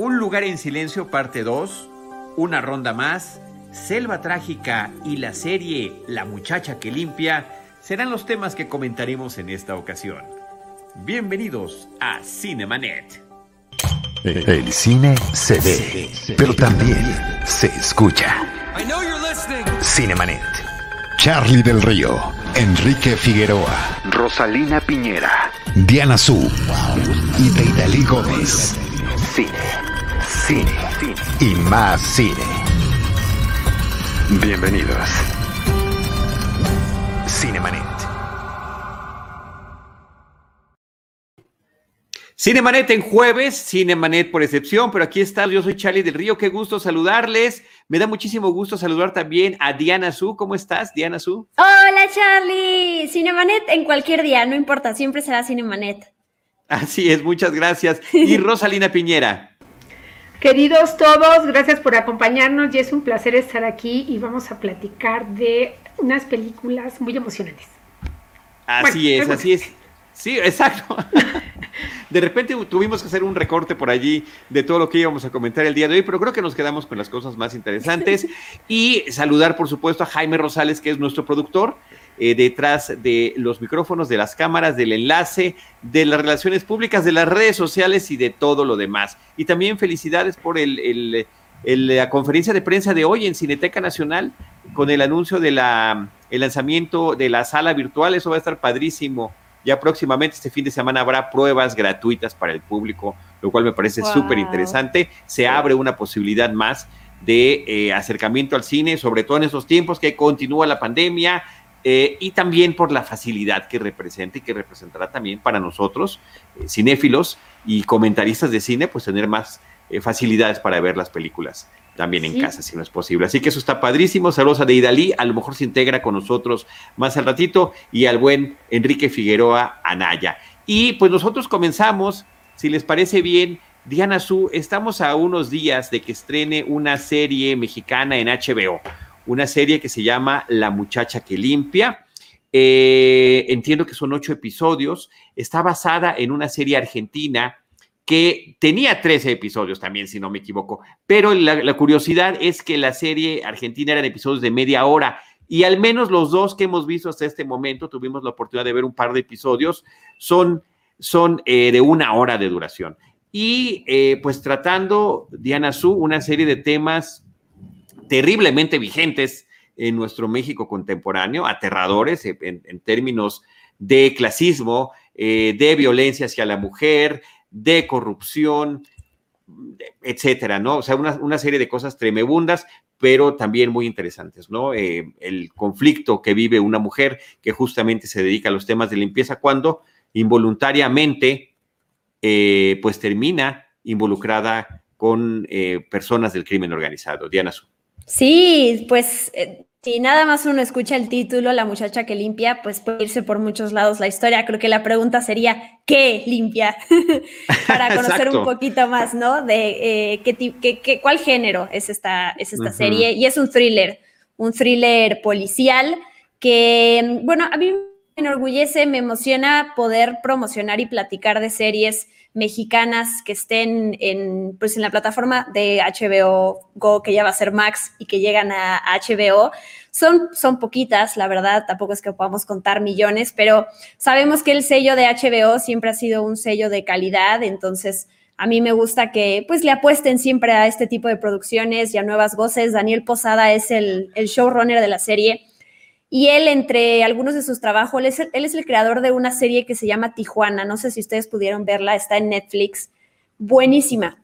Un lugar en silencio parte 2, una ronda más, Selva Trágica y la serie La muchacha que limpia serán los temas que comentaremos en esta ocasión. Bienvenidos a Cinemanet. El cine se ve, pero también se escucha. Cinemanet. Charlie del Río, Enrique Figueroa, Rosalina Piñera, Diana Su y Deidali Gómez. Cine, cine, y más cine. Bienvenidos. Cinemanet. Cinemanet en jueves, Cinemanet por excepción, pero aquí está, yo soy Charlie del Río, qué gusto saludarles. Me da muchísimo gusto saludar también a Diana Su. ¿Cómo estás, Diana Su? Hola, Charlie. Cinemanet en cualquier día, no importa, siempre será Cinemanet. Así es, muchas gracias. Y Rosalina Piñera. Queridos todos, gracias por acompañarnos y es un placer estar aquí y vamos a platicar de unas películas muy emocionantes. Así es, así es. Sí, exacto. De repente tuvimos que hacer un recorte por allí de todo lo que íbamos a comentar el día de hoy, pero creo que nos quedamos con las cosas más interesantes. Y saludar, por supuesto, a Jaime Rosales, que es nuestro productor, eh, detrás de los micrófonos, de las cámaras, del enlace, de las relaciones públicas, de las redes sociales y de todo lo demás. Y también felicidades por el, la conferencia de prensa de hoy en Cineteca Nacional con el anuncio del el lanzamiento de la sala virtual. Eso va a estar padrísimo ya próximamente, este fin de semana, habrá pruebas gratuitas para el público, lo cual me parece súper interesante. Se abre una posibilidad más de eh, acercamiento al cine, sobre todo en estos tiempos que continúa la pandemia, eh, y también por la facilidad que representa y que representará también para nosotros, eh, cinéfilos y comentaristas de cine, pues tener más facilidades para ver las películas también en casa, si no es posible. Así que eso está padrísimo. Saludos a Deidali, a lo mejor se integra con nosotros más al ratito, y al buen Enrique Figueroa Anaya. Y pues nosotros comenzamos, si les parece bien, Diana Su, estamos a unos días de que estrene una serie mexicana en HBO, una serie que se llama La muchacha que limpia. Eh, entiendo que son ocho episodios, está basada en una serie argentina que tenía 13 episodios también, si no me equivoco. Pero la, curiosidad es que la serie argentina eran episodios de media hora y al menos los dos que hemos visto hasta este momento, tuvimos la oportunidad de ver un par de episodios, son, son eh, de una hora de duración. Y eh, pues tratando, Diana Su, una serie de temas terriblemente vigentes en nuestro México contemporáneo, aterradores en, términos de clasismo, eh, de violencia hacia la mujer, de corrupción, etcétera, ¿no? O sea, una, serie de cosas tremebundas, pero también muy interesantes, ¿no? Eh, el conflicto que vive una mujer que justamente se dedica a los temas de limpieza cuando involuntariamente, eh, pues termina involucrada con personas del crimen organizado. Diana Su. Sí, pues si nada más uno escucha el título, La muchacha que limpia, pues puede irse por muchos lados la historia. Creo que la pregunta sería, ¿qué limpia? Para conocer un poquito más, ¿no? De eh, qué, cuál género es esta, es esta serie. Y es un thriller, un thriller policial que, bueno, a mí me enorgullece, me emociona poder promocionar y platicar de series mexicanas que estén en, pues en la plataforma de HBO Go, que ya va a ser Max y que llegan a HBO. Son, son poquitas, la verdad, tampoco es que podamos contar millones, pero sabemos que el sello de HBO siempre ha sido un sello de calidad, entonces a mí me gusta que pues le apuesten siempre a este tipo de producciones y a nuevas voces. Daniel Posada es el, el showrunner de la serie y él, entre algunos de sus trabajos, él es, el, creador de una serie que se llama Tijuana. No sé si ustedes pudieron verla, está en Netflix. Buenísima.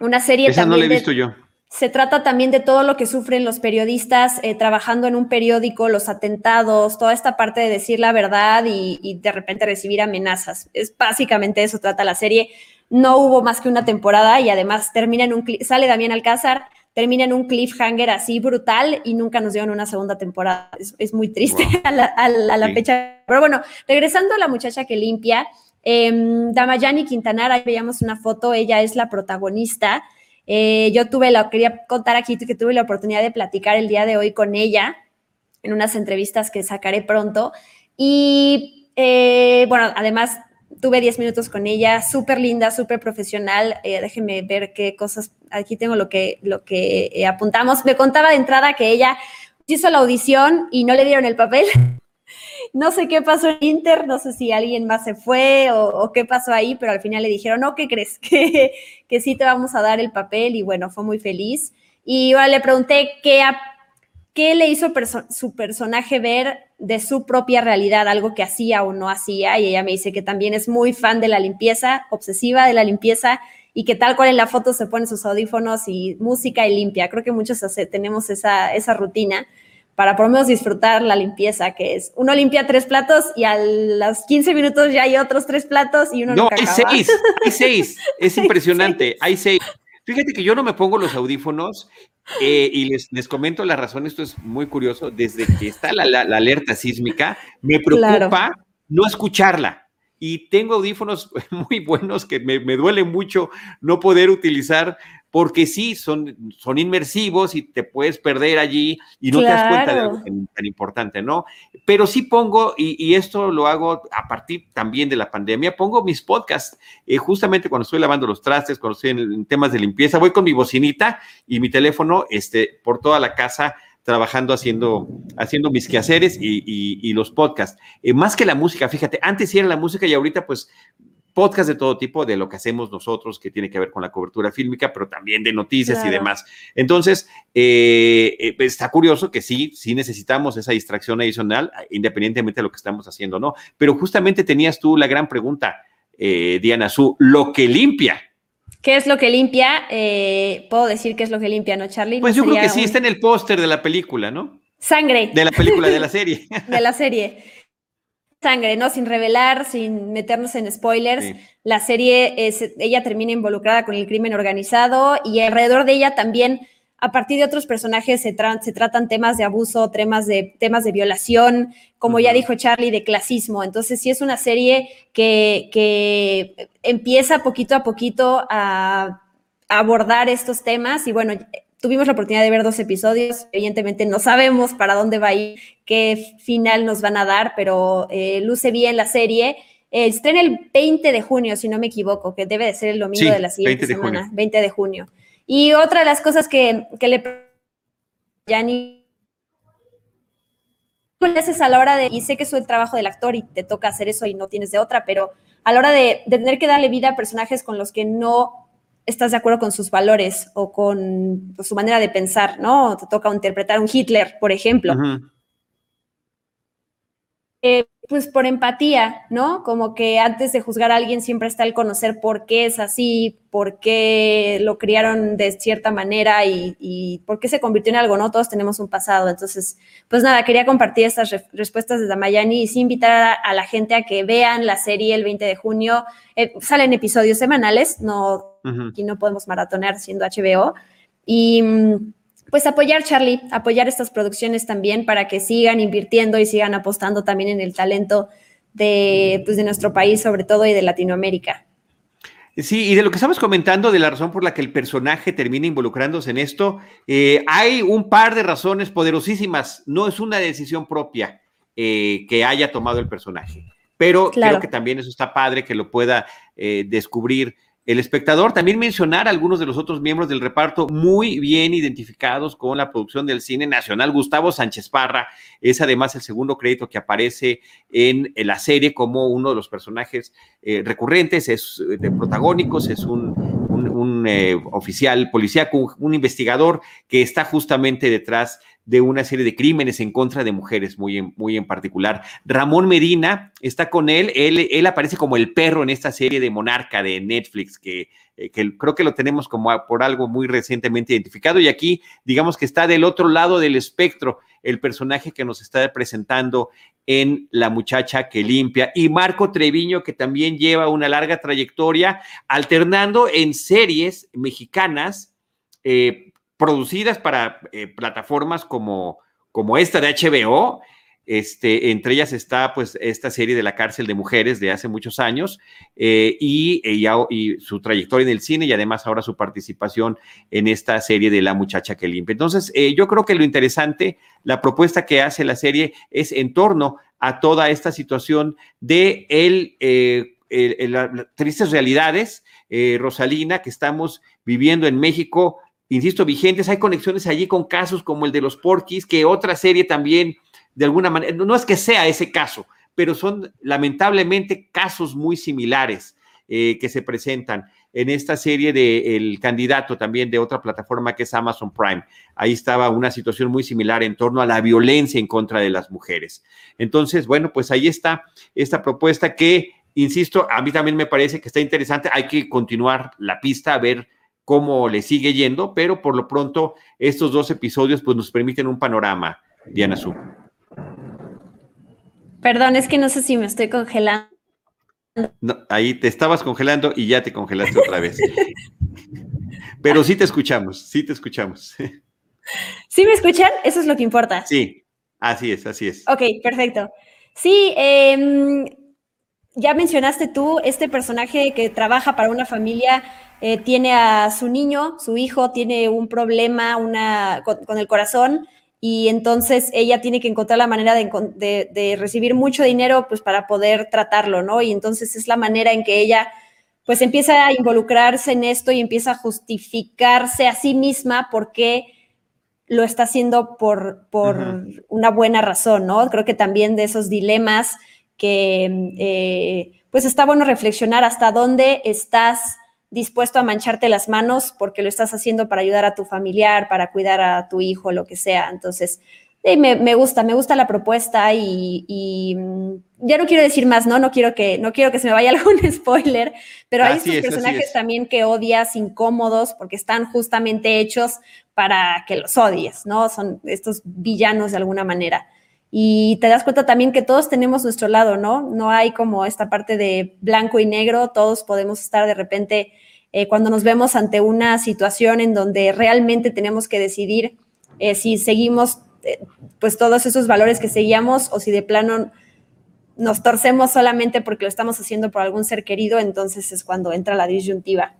Una serie Esa no la he visto yo. Se trata también de todo lo que sufren los periodistas eh, trabajando en un periódico, los atentados, toda esta parte de decir la verdad y, y, de repente recibir amenazas. Es básicamente eso trata la serie. No hubo más que una temporada y además termina en un sale Damián Alcázar, termina en un cliffhanger así brutal y nunca nos dieron una segunda temporada. Es, muy triste a la, fecha. Pero bueno, regresando a la muchacha que limpia, eh, Damayani Quintanar, ahí veíamos una foto, ella es la protagonista. Eh, yo tuve la, quería contar aquí que tuve la oportunidad de platicar el día de hoy con ella en unas entrevistas que sacaré pronto. Y eh, bueno, además tuve 10 minutos con ella, súper linda, súper profesional. Eh, déjenme ver qué cosas, aquí tengo lo que, lo que eh, apuntamos. Me contaba de entrada que ella hizo la audición y no le dieron el papel. no sé qué pasó en Inter, no sé si alguien más se fue o, qué pasó ahí, pero al final le dijeron, no, ¿qué crees? Que, que sí te vamos a dar el papel y bueno, fue muy feliz. Y ahora le pregunté qué, qué le hizo su personaje ver de su propia realidad, algo que hacía o no hacía, y ella me dice que también es muy fan de la limpieza, obsesiva de la limpieza, y que tal cual en la foto se pone sus audífonos y música y limpia. Creo que muchos tenemos esa, esa rutina para por lo menos disfrutar la limpieza, que es uno limpia tres platos y a los 15 minutos ya hay otros tres platos y uno no. No, hay seis, hay seis, es impresionante, hay seis. Fíjate que yo no me pongo los audífonos eh, y les, les comento la razón, esto es muy curioso, desde que está la, la, alerta sísmica, me preocupa no escucharla. Y tengo audífonos muy buenos que me, me duele mucho no poder utilizar porque sí, son, son inmersivos y te puedes perder allí y no te das cuenta de algo tan, importante, ¿no? Pero sí pongo, y, esto lo hago a partir también de la pandemia, pongo mis podcasts, eh, justamente cuando estoy lavando los trastes, cuando estoy en, temas de limpieza, voy con mi bocinita y mi teléfono este, por toda la casa trabajando haciendo, haciendo mis quehaceres y, los podcasts. Eh, más que la música, fíjate, antes sí era la música y ahorita pues podcast de todo tipo, de lo que hacemos nosotros, que tiene que ver con la cobertura fílmica, pero también de noticias y demás. Entonces, eh, eh, está curioso que sí, sí necesitamos esa distracción adicional, independientemente de lo que estamos haciendo, ¿no? Pero justamente tenías tú la gran pregunta, eh, Diana Su, lo que limpia. ¿Qué es lo que limpia? Puedo decir qué es lo que limpia, ¿no, Charlie? Pues yo creo que sí, está en el póster de la película, ¿no? Sangre. De la película, de la serie. de la serie sangre, ¿no? Sin revelar, sin meternos en spoilers. La serie, es, ella termina involucrada con el crimen organizado y alrededor de ella también, a partir de otros personajes, se, se tratan temas de abuso, temas de, temas de violación, como ya dijo Charlie, de clasismo. Entonces, sí es una serie que, que empieza poquito a poquito a abordar estos temas y bueno, tuvimos la oportunidad de ver dos episodios. Evidentemente no sabemos para dónde va a ir, qué final nos van a dar, pero eh, luce bien la serie. Eh, estrena el 20 de junio, si no me equivoco, que debe de ser el domingo de la siguiente semana, 20 de junio. Y otra de las cosas que, que le ni haces a la hora de, y sé que es el trabajo del actor y te toca hacer eso y no tienes de otra, pero a la hora de, de tener que darle vida a personajes con los que no estás de acuerdo con sus valores o con su manera de pensar, ¿no? Te toca interpretar un Hitler, por ejemplo. Eh, pues por empatía, ¿no? Como que antes de juzgar a alguien siempre está el conocer por qué es así, por qué lo criaron de cierta manera y, por qué se convirtió en algo, ¿no? Todos tenemos un pasado. Entonces, pues nada, quería compartir estas respuestas de Damayani y sí invitar a, la gente a que vean la serie el 20 de junio. Eh, salen episodios semanales, no, aquí no podemos maratonear siendo HBO. Y mm, pues apoyar, Charlie, apoyar estas producciones también para que sigan invirtiendo y sigan apostando también en el talento de, pues, de nuestro país, sobre todo, y de Latinoamérica. Sí, y de lo que estamos comentando, de la razón por la que el personaje termina involucrándose en esto, eh, hay un par de razones poderosísimas. No es una decisión propia eh, que haya tomado el personaje, pero creo que también eso está padre que lo pueda eh, descubrir el espectador. También mencionar a algunos de los otros miembros del reparto muy bien identificados con la producción del cine nacional. Gustavo Sánchez Parra es además el segundo crédito que aparece en, la serie como uno de los personajes eh, recurrentes, es eh, de protagónicos, es un, eh, oficial policíaco, un investigador que está justamente detrás de una serie de crímenes en contra de mujeres, muy en, muy en particular. Ramón Medina está con él, él, él aparece como el perro en esta serie de Monarca de Netflix, que, eh, que creo que lo tenemos como por algo muy recientemente identificado, y aquí digamos que está del otro lado del espectro el personaje que nos está presentando en La muchacha que limpia, y Marco Treviño, que también lleva una larga trayectoria alternando en series mexicanas. Eh, producidas para eh, plataformas como, como esta de HBO. Este, entre ellas está pues esta serie de la cárcel de mujeres de hace muchos años eh, y, y, su trayectoria en el cine y además ahora su participación en esta serie de La muchacha que limpia. Entonces, eh, yo creo que lo interesante, la propuesta que hace la serie es en torno a toda esta situación de el las tristes realidades, Rosalina, que estamos viviendo en México, insisto, vigentes. Hay conexiones allí con casos como el de los Porquis, que otra serie también, de alguna manera, no es que sea ese caso, pero son lamentablemente casos muy similares que se presentan en esta serie de El candidato también de otra plataforma que es Amazon Prime. Ahí estaba una situación muy similar en torno a la violencia en contra de las mujeres. Entonces, bueno, pues ahí está esta propuesta que, insisto, a mí también me parece que está interesante. Hay que continuar la pista a ver cómo le sigue yendo, pero por lo pronto estos dos episodios pues nos permiten un panorama, Diana Su. Perdón, es que no sé si me estoy congelando ahí te estabas congelando y ya te congelaste otra vez. Pero sí te escuchamos, sí te escuchamos. ¿Sí me escuchan? Eso es lo que importa. Sí, así es, así es. Ok, perfecto. Sí, em, ya mencionaste tú, este personaje que trabaja para una familia eh, tiene a su niño, su hijo tiene un problema una, con el corazón y entonces ella tiene que encontrar la manera de, recibir mucho dinero pues para poder tratarlo, ¿no? Y entonces es la manera en que ella pues empieza a involucrarse en esto y empieza a justificarse a sí misma porque lo está haciendo por, por una buena razón, ¿no? Creo que también de esos dilemas que eh, pues está bueno reflexionar hasta dónde estás dispuesto a mancharte las manos porque lo estás haciendo para ayudar a tu familiar, para cuidar a tu hijo, lo que sea. Entonces, me, gusta, me gusta la propuesta y, mm, ya no quiero decir más, ¿no? No quiero que, no quiero que se me vaya algún spoiler, pero hay estos personajes también que odias, incómodos, porque están justamente hechos para que los odies, ¿no? Son estos villanos de alguna manera. Y te das cuenta también que todos tenemos nuestro lado, ¿no? No hay como esta parte de blanco y negro, todos podemos estar de repente eh, cuando nos vemos ante una situación en donde realmente tenemos que decidir eh, si seguimos eh, pues todos esos valores que seguíamos o si de plano nos torcemos solamente porque lo estamos haciendo por algún ser querido, entonces es cuando entra la disyuntiva.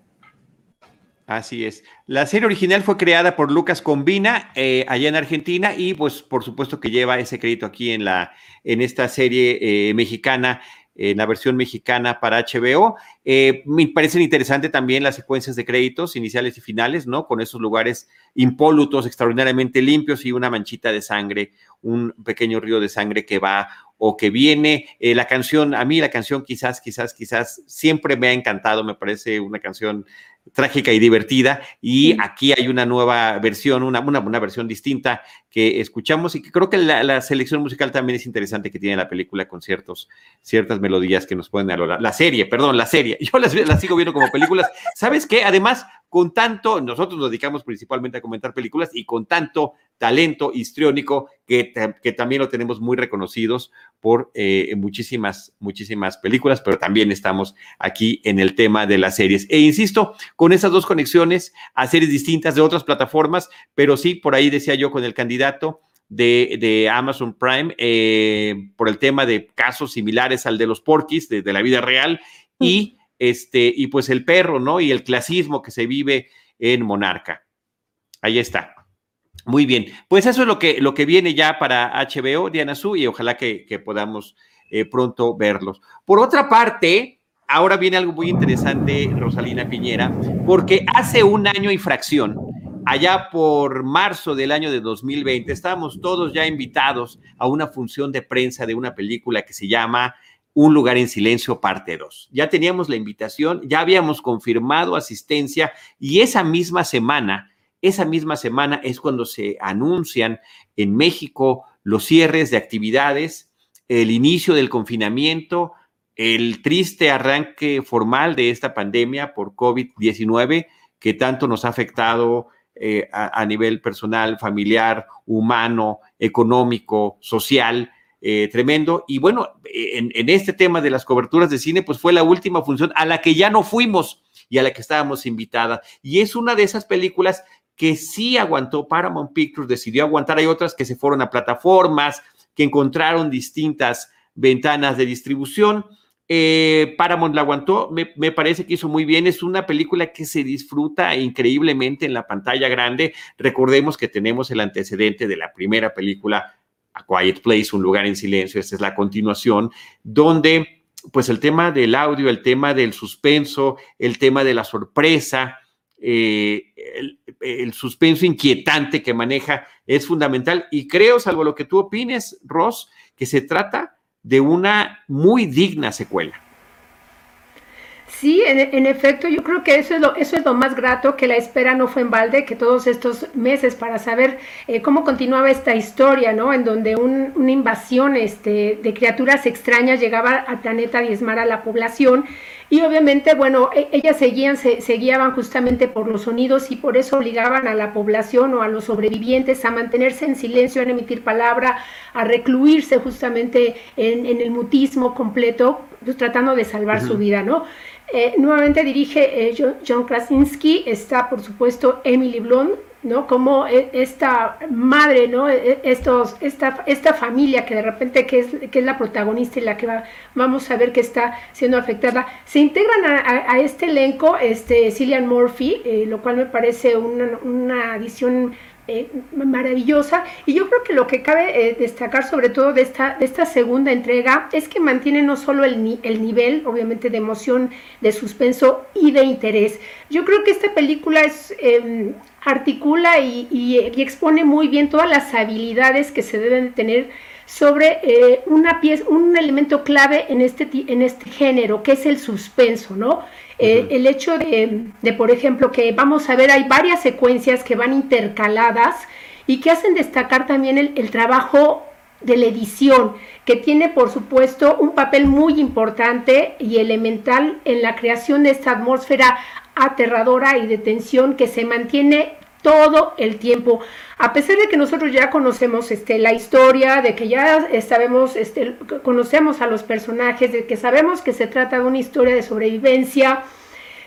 Así es. La serie original fue creada por Lucas Combina eh, allá en Argentina y pues por supuesto que lleva ese crédito aquí en, la, en esta serie eh, mexicana, en la versión mexicana para HBO. Eh, me parecen interesantes también las secuencias de créditos iniciales y finales, ¿no? Con esos lugares impolutos, extraordinariamente limpios y una manchita de sangre, un pequeño río de sangre que va o que viene. la canción, a mí la canción quizás, quizás, quizás siempre me ha encantado, me parece una canción trágica y divertida. Y aquí hay una nueva versión, una, una, versión distinta que escuchamos y que creo que la, selección musical también es interesante que tiene la película con ciertos, ciertas melodías que nos pueden alorar. La serie, perdón, la serie. Yo las, las sigo viendo como películas. ¿Sabes qué? Además, con tanto, nosotros nos dedicamos principalmente a comentar películas y con tanto talento histriónico que, que también lo tenemos muy reconocidos por eh, muchísimas, muchísimas películas, pero también estamos aquí en el tema de las series. E insisto, con esas dos conexiones a series distintas de otras plataformas, pero sí, por ahí decía yo con el candidato. De, Amazon Prime eh, por el tema de casos similares al de los porquis de, de la vida real y este, y pues el perro, ¿no? Y el clasismo que se vive en Monarca. Ahí está. Muy bien, pues eso es lo que, lo que viene ya para HBO, Diana Su, y ojalá que, podamos eh, pronto verlos. Por otra parte, ahora viene algo muy interesante, Rosalina Piñera, porque hace un año y fracción, allá por marzo del año de 2020, estábamos todos ya invitados a una función de prensa de una película que se llama un lugar en silencio, parte 2. Ya teníamos la invitación, ya habíamos confirmado asistencia y esa misma semana, esa misma semana es cuando se anuncian en México los cierres de actividades, el inicio del confinamiento, el triste arranque formal de esta pandemia por COVID-19 que tanto nos ha afectado eh, a, nivel personal, familiar, humano, económico, social eh, tremendo. Y bueno, en, este tema de las coberturas de cine, pues fue la última función a la que ya no fuimos y a la que estábamos invitada. Y es una de esas películas que sí aguantó Paramount Pictures, decidió aguantar. Hay otras que se fueron a plataformas, que encontraron distintas ventanas de distribución. Eh, Paramount la aguantó, me, me, parece que hizo muy bien. Es una película que se disfruta increíblemente en la pantalla grande. Recordemos que tenemos el antecedente de la primera película a Quiet Place, un lugar en silencio, esta es la continuación, donde pues el tema del audio, el tema del suspenso, el tema de la sorpresa, eh, el, suspenso inquietante que maneja es fundamental. Y creo, salvo lo que tú opines, Ross, que se trata de una muy digna secuela. Sí, en, efecto, yo creo que eso es, lo, eso es lo más grato, que la espera no fue en balde, que todos estos meses para saber eh, cómo continuaba esta historia, ¿no? En donde una invasión este, de criaturas extrañas llegaba al planeta a diezmar a la población y obviamente, bueno, e, ellas seguían, se, guiaban justamente por los sonidos y por eso obligaban a la población o a los sobrevivientes a mantenerse en silencio, a no emitir palabra, a recluirse justamente en, el mutismo completo, pues, tratando de salvar su vida, ¿no? Eh, nuevamente dirige eh, John Krasinski, está por supuesto Emily Blunt, ¿no? Como e, esta madre, ¿no? E, estos, esta, esta familia que de repente que es, que es la protagonista y la que va, vamos a ver que está siendo afectada, se integran a, este elenco, este Cillian Murphy, eh, lo cual me parece una, una adición eh, maravillosa. Y yo creo que lo que cabe eh, destacar sobre todo de esta, de esta segunda entrega es que mantiene no solo el, el nivel, obviamente, de emoción, de suspenso y de interés. Yo creo que esta película es... Em, articula y, expone muy bien todas las habilidades que se deben tener sobre eh, una pieza, un elemento clave en este, en este género, que es el suspenso, ¿no? Eh, el hecho de, por ejemplo, que vamos a ver, hay varias secuencias que van intercaladas y que hacen destacar también el, trabajo de la edición, que tiene por supuesto un papel muy importante y elemental en la creación de esta atmósfera aterradora y de tensión que se mantiene todo el tiempo. A pesar de que nosotros ya conocemos este, la historia, de que ya sabemos, este, conocemos a los personajes, de que sabemos que se trata de una historia de sobrevivencia,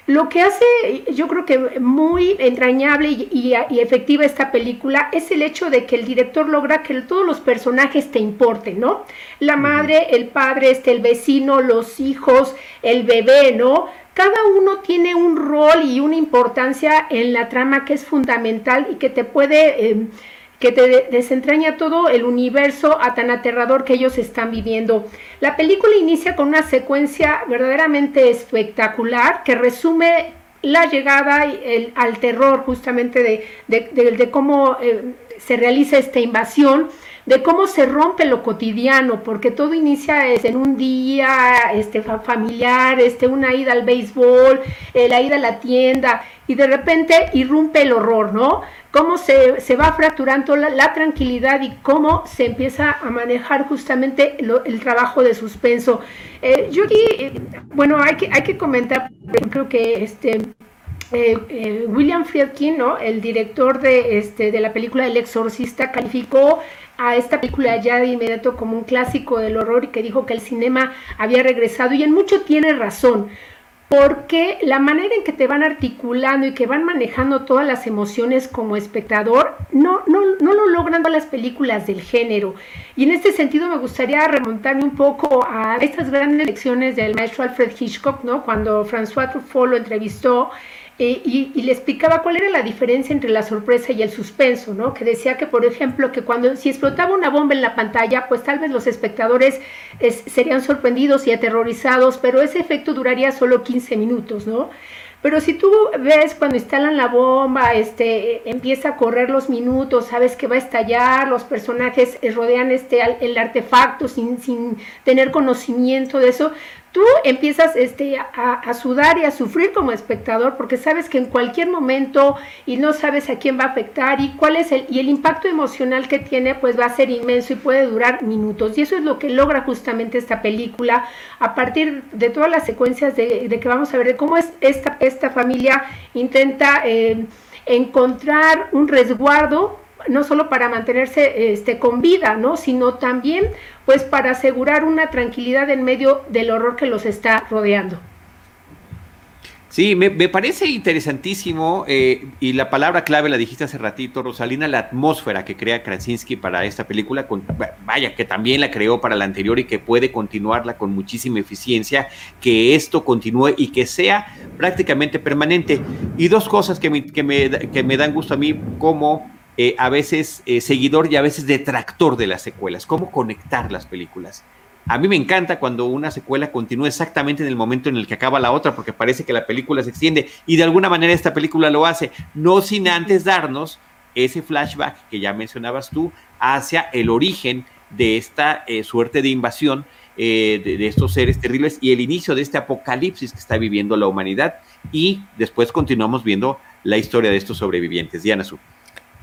lo que hace, yo creo que muy entrañable y, efectiva esta película es el hecho de que el director logra que todos los personajes te importen, ¿no? La madre, el padre, este, el vecino, los hijos, el bebé, ¿no? Cada uno tiene un rol y una importancia en la trama que es fundamental y que te puede, em, que te desentraña todo el universo a tan aterrador que ellos están viviendo. La película inicia con una secuencia verdaderamente espectacular que resume la llegada al terror justamente de, cómo eh, se realiza esta invasión de cómo se rompe lo cotidiano, porque todo inicia en un día este, familiar, este, una ida al béisbol, eh, la ida a la tienda, y de repente irrumpe el horror, ¿no? Cómo se, va fracturando la, tranquilidad y cómo se empieza a manejar justamente el trabajo de suspenso. Eh, yo aquí, eh, bueno, hay que, hay que comentar, ejemplo, que este, William Friedkin, ¿no? el director de, este, de la película El Exorcista, calificó a esta película ya de inmediato como un clásico del horror y que dijo que el cinema había regresado y en mucho tiene razón porque la manera en que te van articulando y que van manejando todas las emociones como espectador no, no, no lo logran todas las películas del género. Y en este sentido me gustaría remontarme un poco a estas grandes lecciones del maestro Alfred Hitchcock, ¿no? cuando François Truffaut lo entrevistó eh, y, le explicaba cuál era la diferencia entre la sorpresa y el suspenso, ¿no? Que decía que, por ejemplo, que cuando si explotaba una bomba en la pantalla, pues tal vez los espectadores serían sorprendidos y aterrorizados, pero ese efecto duraría solo 15 minutos, ¿no? Pero si tú ves cuando instalan la bomba, este, empieza a correr los minutos, sabes que va a estallar, los personajes rodean este, el artefacto sin, sin tener conocimiento de eso, tú empiezas este, a, sudar y a sufrir como espectador porque sabes que en cualquier momento y no sabes a quién va a afectar y cuál es el, y el impacto emocional que tiene pues va a ser inmenso y puede durar minutos. Y eso es lo que logra justamente esta película a partir de todas las secuencias de, que vamos a ver de cómo es esta, esta familia intenta eh, encontrar un resguardo no solo para mantenerse este, con vida, ¿no? sino también pues para asegurar una tranquilidad en medio del horror que los está rodeando. Sí, me, parece interesantísimo eh, y la palabra clave la dijiste hace ratito, Rosalina, la atmósfera que crea Krasinski para esta película, con, vaya, que también la creó para la anterior y que puede continuarla con muchísima eficiencia, que esto continúe y que sea prácticamente permanente. Y dos cosas que me, que me, que me dan gusto a mí como eh, a veces eh, seguidor y a veces detractor de las secuelas, cómo conectar las películas. A mí me encanta cuando una secuela continúa exactamente en el momento en el que acaba la otra, porque parece que la película se extiende y de alguna manera esta película lo hace, no sin antes darnos ese flashback que ya mencionabas tú hacia el origen de esta eh, suerte de invasión eh, de, estos seres terribles y el inicio de este apocalipsis que está viviendo la humanidad. Y después continuamos viendo la historia de estos sobrevivientes. Diana Su.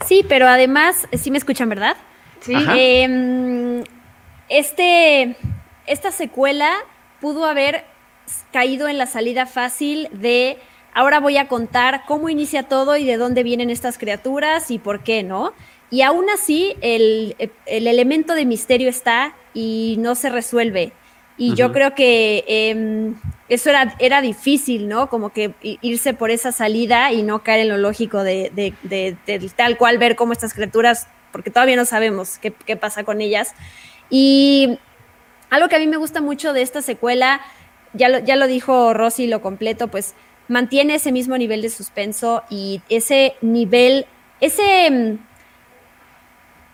Sí, pero además, sí me escuchan, ¿verdad? Sí. Em, este, esta secuela pudo haber caído en la salida fácil de ahora voy a contar cómo inicia todo y de dónde vienen estas criaturas y por qué, ¿no? Y aún así, el, elemento de misterio está y no se resuelve. Y yo creo que em, eso era, era difícil, ¿no? Como que irse por esa salida y no caer en lo lógico de, de, tal cual ver cómo estas criaturas, porque todavía no sabemos qué, qué pasa con ellas. Y algo que a mí me gusta mucho de esta secuela, ya lo, ya lo dijo Rosy, lo completo, pues mantiene ese mismo nivel de suspenso y ese nivel, ese, mm,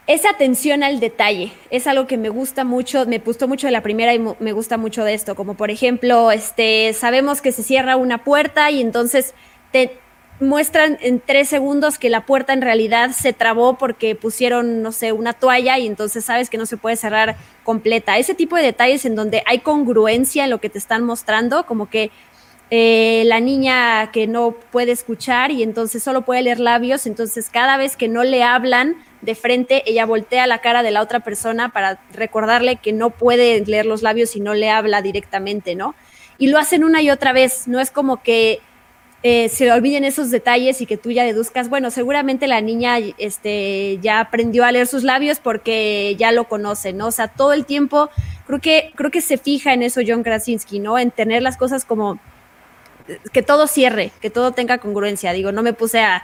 esa atención al detalle. Es algo que me gusta mucho, me gustó mucho de la primera y me gusta mucho de esto. Como por ejemplo, este, sabemos que se cierra una puerta y entonces te muestran en tres segundos que la puerta en realidad se trabó porque pusieron, no sé, una toalla y entonces sabes que no se puede cerrar completa. Ese tipo de detalles en donde hay congruencia en lo que te están mostrando, como que eh, la niña que no puede escuchar y entonces solo puede leer labios, entonces cada vez que no le hablan de frente, ella voltea la cara de la otra persona para recordarle que no puede leer los labios y no le habla directamente, ¿no? Y lo hacen una y otra vez, no es como que eh, se olviden esos detalles y que tú ya deduzcas, bueno, seguramente la niña este, ya aprendió a leer sus labios porque ya lo conoce, ¿no? O sea, todo el tiempo creo que, creo que se fija en eso John Krasinski, ¿no? En tener las cosas como que todo cierre, que todo tenga congruencia. Digo, no me puse a,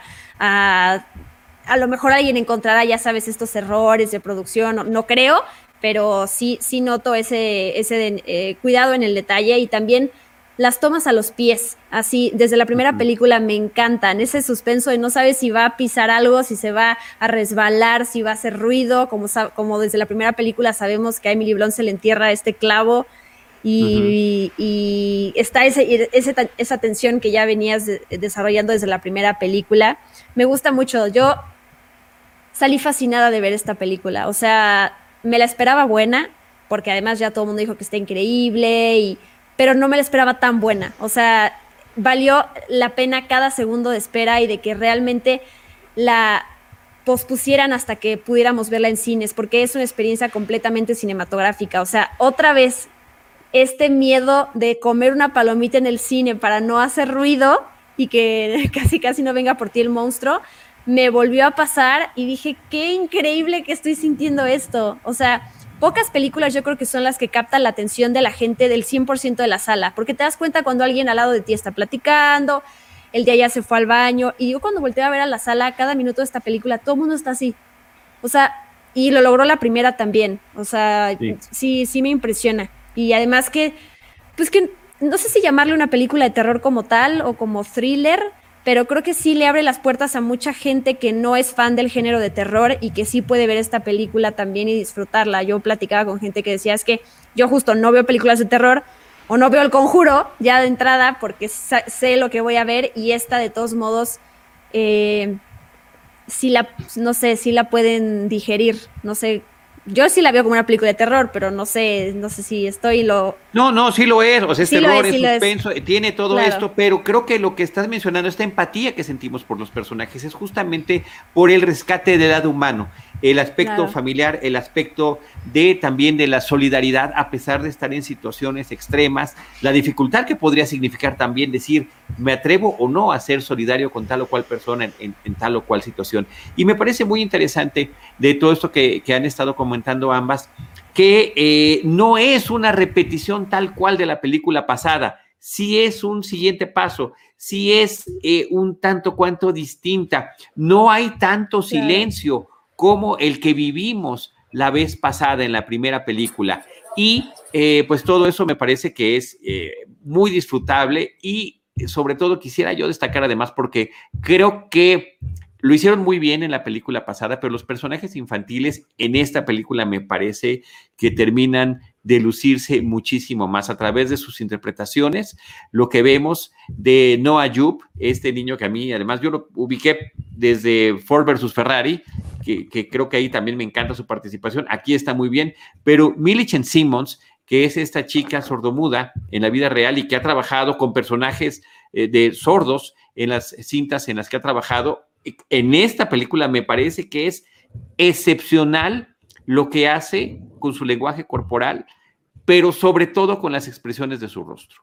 a lo mejor alguien encontrará, ya sabes, estos errores de producción, no, creo, pero sí, sí noto ese, ese eh, cuidado en el detalle y también las tomas a los pies, así, desde la primera película me encantan, ese suspenso de no sabes si va a pisar algo, si se va a resbalar, si va a hacer ruido, como, como desde la primera película sabemos que a Emily Blunt se le entierra este clavo, y, está ese, esa tensión que ya venías desarrollando desde la primera película. Me gusta mucho. Yo salí fascinada de ver esta película. O sea, me la esperaba buena, porque además ya todo el mundo dijo que está increíble, y, pero no me la esperaba tan buena. O sea, valió la pena cada segundo de espera y de que realmente la pospusieran hasta que pudiéramos verla en cines, porque es una experiencia completamente cinematográfica. O sea, otra vez este miedo de comer una palomita en el cine para no hacer ruido y que casi casi no venga por ti el monstruo, me volvió a pasar y dije, qué increíble que estoy sintiendo esto. O sea, pocas películas yo creo que son las que captan la atención de la gente del 100% de la sala, porque te das cuenta cuando alguien al lado de ti está platicando, el de allá se fue al baño, y yo cuando volteé a ver a la sala, cada minuto de esta película, todo el mundo está así. O sea, y lo logró la primera también. O sea, sí, sí me impresiona. Y además que, pues que no sé si llamarle una película de terror como tal o como thriller, pero creo que sí le abre las puertas a mucha gente que no es fan del género de terror y que sí puede ver esta película también y disfrutarla. Yo platicaba con gente que decía, es que yo justo no veo películas de terror o no veo el conjuro ya de entrada porque sé lo que voy a ver y esta de todos modos, eh, sí la, no sé, si la pueden digerir, no sé yo sí la veo como una película de terror, pero no sé, no sé si estoy lo. No, no, sí lo es, o sea, es terror, es, suspenso, tiene todo esto, pero creo que lo que estás mencionando, esta empatía que sentimos por los personajes, es justamente por el rescate del lado humano el aspecto familiar, el aspecto de también de la solidaridad, a pesar de estar en situaciones extremas, la dificultad que podría significar también decir, me atrevo o no a ser solidario con tal o cual persona en, tal o cual situación. Y me parece muy interesante de todo esto que, han estado comentando ambas, que eh, no es una repetición tal cual de la película pasada, sí es un siguiente paso, sí es eh, un tanto cuanto distinta, no hay tanto silencio como el que vivimos la vez pasada en la primera película. Y eh, pues todo eso me parece que es eh, muy disfrutable y sobre todo quisiera yo destacar además porque creo que lo hicieron muy bien en la película pasada, pero los personajes infantiles en esta película me parece que terminan de lucirse muchísimo más a través de sus interpretaciones. Lo que vemos de Noah Jupe, este niño que a mí, además, yo lo ubiqué desde Ford versus Ferrari, que, creo que ahí también me encanta su participación. Aquí está muy bien, pero Millicent Simmons, que es esta chica sordomuda en la vida real y que ha trabajado con personajes eh, de sordos en las cintas en las que ha trabajado, en esta película me parece que es excepcional lo que hace con su lenguaje corporal, pero sobre todo con las expresiones de su rostro.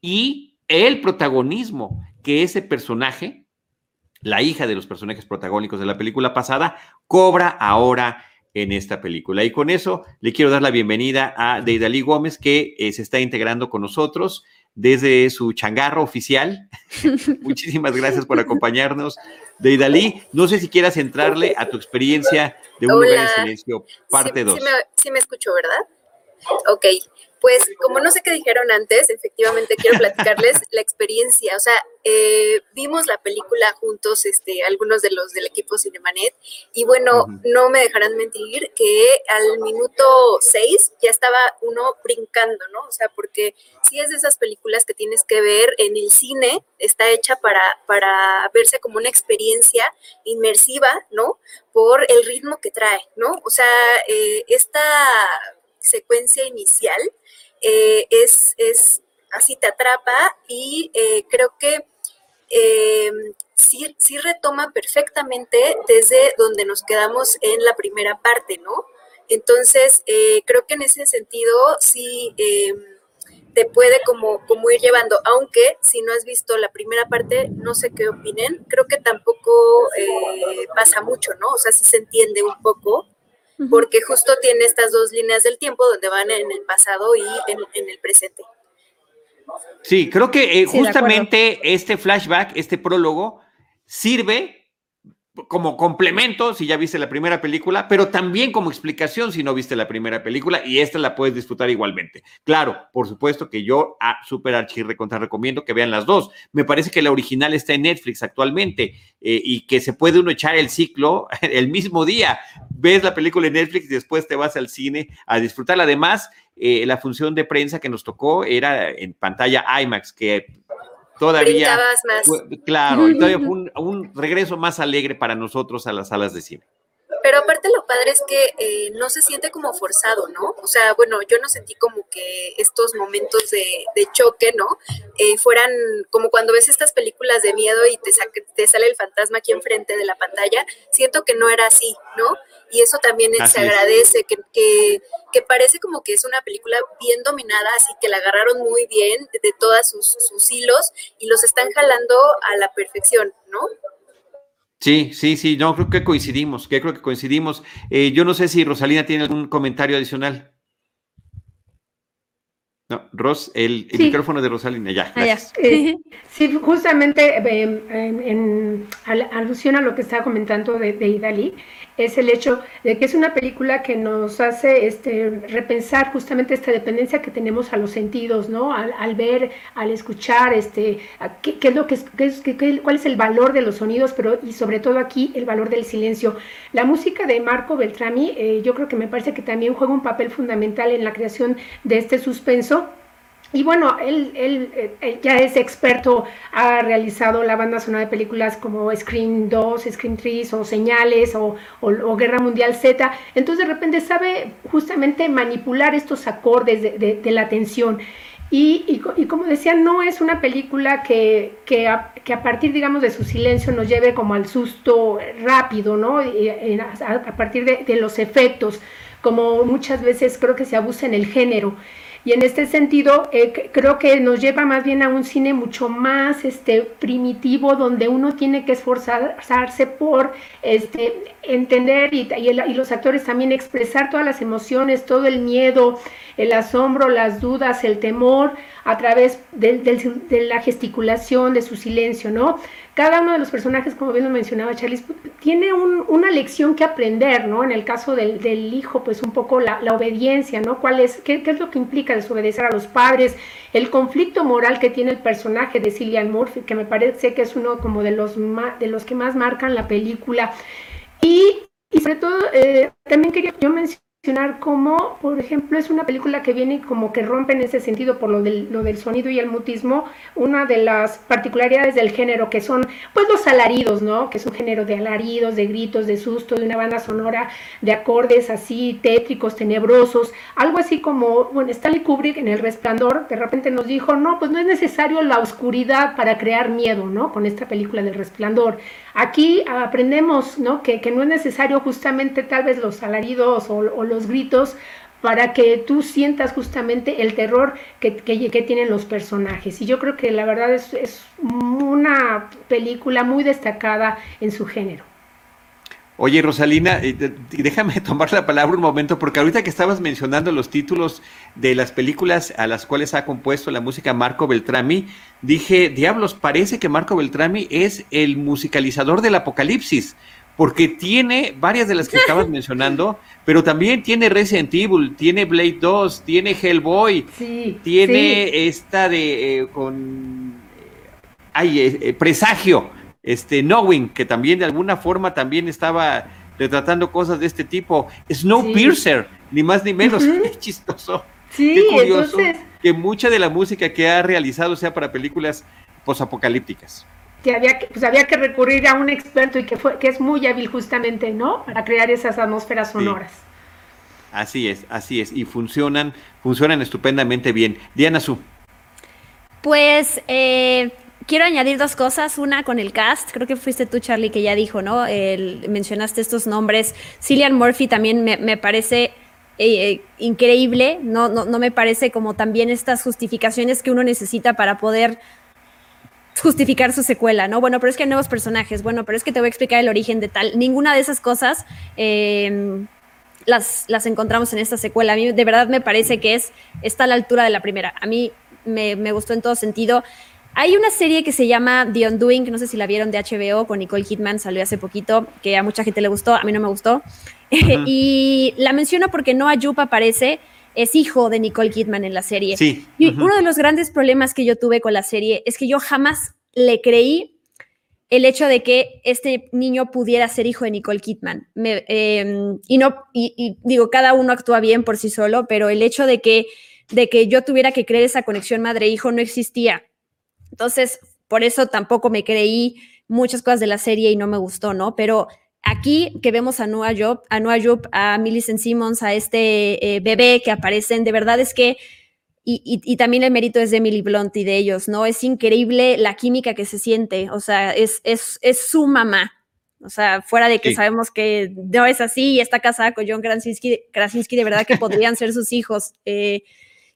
Y el protagonismo que ese personaje, la hija de los personajes protagónicos de la película pasada, cobra ahora en esta película. Y con eso le quiero dar la bienvenida a Deidali Gómez, que eh, se está integrando con nosotros desde su changarro oficial. Muchísimas gracias por acompañarnos, Deidali. No sé si quieras entrarle a tu experiencia de un lugar en silencio, parte 2. Sí, me, escucho, ¿verdad? Ok, pues como no sé qué dijeron antes, efectivamente quiero platicarles la experiencia. O sea, eh, vimos la película juntos, este, algunos de los del equipo Cinemanet, y bueno, no me dejarán mentir que al minuto 6 ya estaba uno brincando, ¿no? O sea, porque si es de esas películas que tienes que ver en el cine, está hecha para, para verse como una experiencia inmersiva, ¿no? Por el ritmo que trae, ¿no? O sea, eh, esta secuencia inicial eh, es, es, así te atrapa y eh, creo que eh, sí, sí, retoma perfectamente desde donde nos quedamos en la primera parte, ¿no? Entonces, creo que en ese sentido sí te puede como, como ir llevando, aunque si no has visto la primera parte, no sé qué opinen, creo que tampoco pasa mucho, ¿no? O sea, sí se entiende un poco, porque justo tiene estas dos líneas del tiempo donde van en el pasado y en, el presente. Sí, creo que eh, justamente este flashback, este prólogo, sirve como complemento si ya viste la primera película, pero también como explicación si no viste la primera película y esta la puedes disfrutar igualmente. Claro, por supuesto que yo a Super recontra recomiendo que vean las dos. Me parece que la original está en Netflix actualmente eh, y que se puede uno echar el ciclo el mismo día. Ves la película en Netflix y después te vas al cine a disfrutarla. Además, eh, la función de prensa que nos tocó era en pantalla IMAX, que todavía. claro, y todavía fue un, regreso más alegre para nosotros a las salas de cine. Pero aparte lo padre es que eh, no se siente como forzado, ¿no? O sea, bueno, yo no sentí como que estos momentos de, choque, ¿no? Eh, fueran como cuando ves estas películas de miedo y te, te sale el fantasma aquí enfrente de la pantalla. Siento que no era así, ¿no? Y eso también se agradece, que, que, parece como que es una película bien dominada, así que la agarraron muy bien de, todos sus, hilos y los están jalando a la perfección, ¿no? Sí, sí, sí, no, creo que coincidimos, que creo que coincidimos. Eh, yo no sé si Rosalina tiene algún comentario adicional. No, Ros, el, micrófono de Rosalina, ya. Ah, eh, sí, justamente em, en, alusión a lo que estaba comentando de, de Idalí, es el hecho de que es una película que nos hace este, repensar justamente esta dependencia que tenemos a los sentidos, ¿no? Al, ver, al escuchar, este, qué, es lo que, es, cuál es el valor de los sonidos, pero y sobre todo aquí el valor del silencio. La música de Marco Beltrami, eh, yo creo que me parece que también juega un papel fundamental en la creación de este suspenso y bueno, él, él, ya es experto, ha realizado la banda sonora de películas como Scream 2, Scream 3 o Señales o, Guerra Mundial Z. Entonces de repente sabe justamente manipular estos acordes de, la tensión. Y, y, como decía, no es una película que, a, partir, digamos, de su silencio nos lleve como al susto rápido, ¿no? a, partir de los efectos, como muchas veces creo que se abusa en el género. Y en este sentido, eh, creo que nos lleva más bien a un cine mucho más este, primitivo, donde uno tiene que esforzarse por este, entender y, y, los actores también expresar todas las emociones, todo el miedo, el asombro, las dudas, el temor, a través de la gesticulación, de su silencio, ¿no? Cada uno de los personajes, como bien lo mencionaba Charlie, tiene una lección que aprender, ¿no? En el caso del, hijo, pues un poco la, obediencia, ¿no? ¿Cuál es, qué, es lo que implica desobedecer a los padres? El conflicto moral que tiene el personaje de Cillian Murphy, que me parece que es uno como de los, de los que más marcan la película. Y, sobre todo, eh, también quería yo mencionar mencionar cómo, por ejemplo, es una película que viene como que rompe en ese sentido por lo del, lo del sonido y el mutismo, una de las particularidades del género que son pues los alaridos, ¿no? Que es un género de alaridos, de gritos, de susto, de una banda sonora, de acordes así tétricos, tenebrosos, algo así como, bueno, Stanley Kubrick en El Resplandor de repente nos dijo, no, pues no es necesario la oscuridad para crear miedo, ¿no? Con esta película del Resplandor. Aquí aprendemos, ¿no? Que, que no es necesario justamente tal vez los alaridos o, los gritos para que tú sientas justamente el terror que, que, tienen los personajes. Y yo creo que la verdad es, es una película muy destacada en su género. Oye, Rosalina, eh, déjame tomar la palabra un momento, porque ahorita que estabas mencionando los títulos de las películas a las cuales ha compuesto la música Marco Beltrami, dije, diablos, parece que Marco Beltrami es el musicalizador del apocalipsis, porque tiene varias de las que estabas mencionando, pero también tiene Resident Evil, tiene Blade 2, tiene Hellboy, tiene esta de eh, con ay, eh, eh, presagio, este Knowing, que también de alguna forma también estaba retratando cosas de este tipo. Snowpiercer, ni más ni menos, qué chistoso. Qué curioso que mucha de la música que ha realizado sea para películas posapocalípticas que había que, pues había que recurrir a un experto y que fue que es muy hábil justamente, ¿no? Para crear esas atmósferas sonoras. Así es, así es, y funcionan, funcionan estupendamente bien. Diana Su. Pues eh, quiero añadir dos cosas. Una con el cast, creo que fuiste tú, Charlie, que ya dijo, ¿no? mencionaste estos nombres. Cillian Murphy también me, parece eh, increíble, no, no, no me parece como también estas justificaciones que uno necesita para poder justificar su secuela, ¿no? Bueno, pero es que hay nuevos personajes, bueno, pero es que te voy a explicar el origen de tal. Ninguna de esas cosas em, las, las encontramos en esta secuela. A mí de verdad me parece que es, está a la altura de la primera. A mí me, gustó en todo sentido. Hay una serie que se llama The Undoing, no sé si la vieron de HBO, con Nicole Kidman, salió hace poquito, que a mucha gente le gustó, a mí no me gustó. y la menciono porque Noah Jupe aparece, es hijo de Nicole Kidman en la serie. Sí. Y uno de los grandes problemas que yo tuve con la serie es que yo jamás le creí el hecho de que este niño pudiera ser hijo de Nicole Kidman. Em, y no, y, digo, cada uno actúa bien por sí solo, pero el hecho de que, de que yo tuviera que creer esa conexión madre-hijo no existía. Entonces, por eso tampoco me creí muchas cosas de la serie y no me gustó, ¿no? Pero Aquí que vemos a Noah Job, a Noah Job, a Millicent Simmons, a este eh, bebé que aparecen, de verdad es que, y, también el mérito es de Emily Blunt y de ellos, ¿no? Es increíble la química que se siente, o sea, es, es, es su mamá, o sea, fuera de que sabemos que no es así y está casada con John Krasinski, Krasinski de verdad que podrían ser sus hijos. Eh,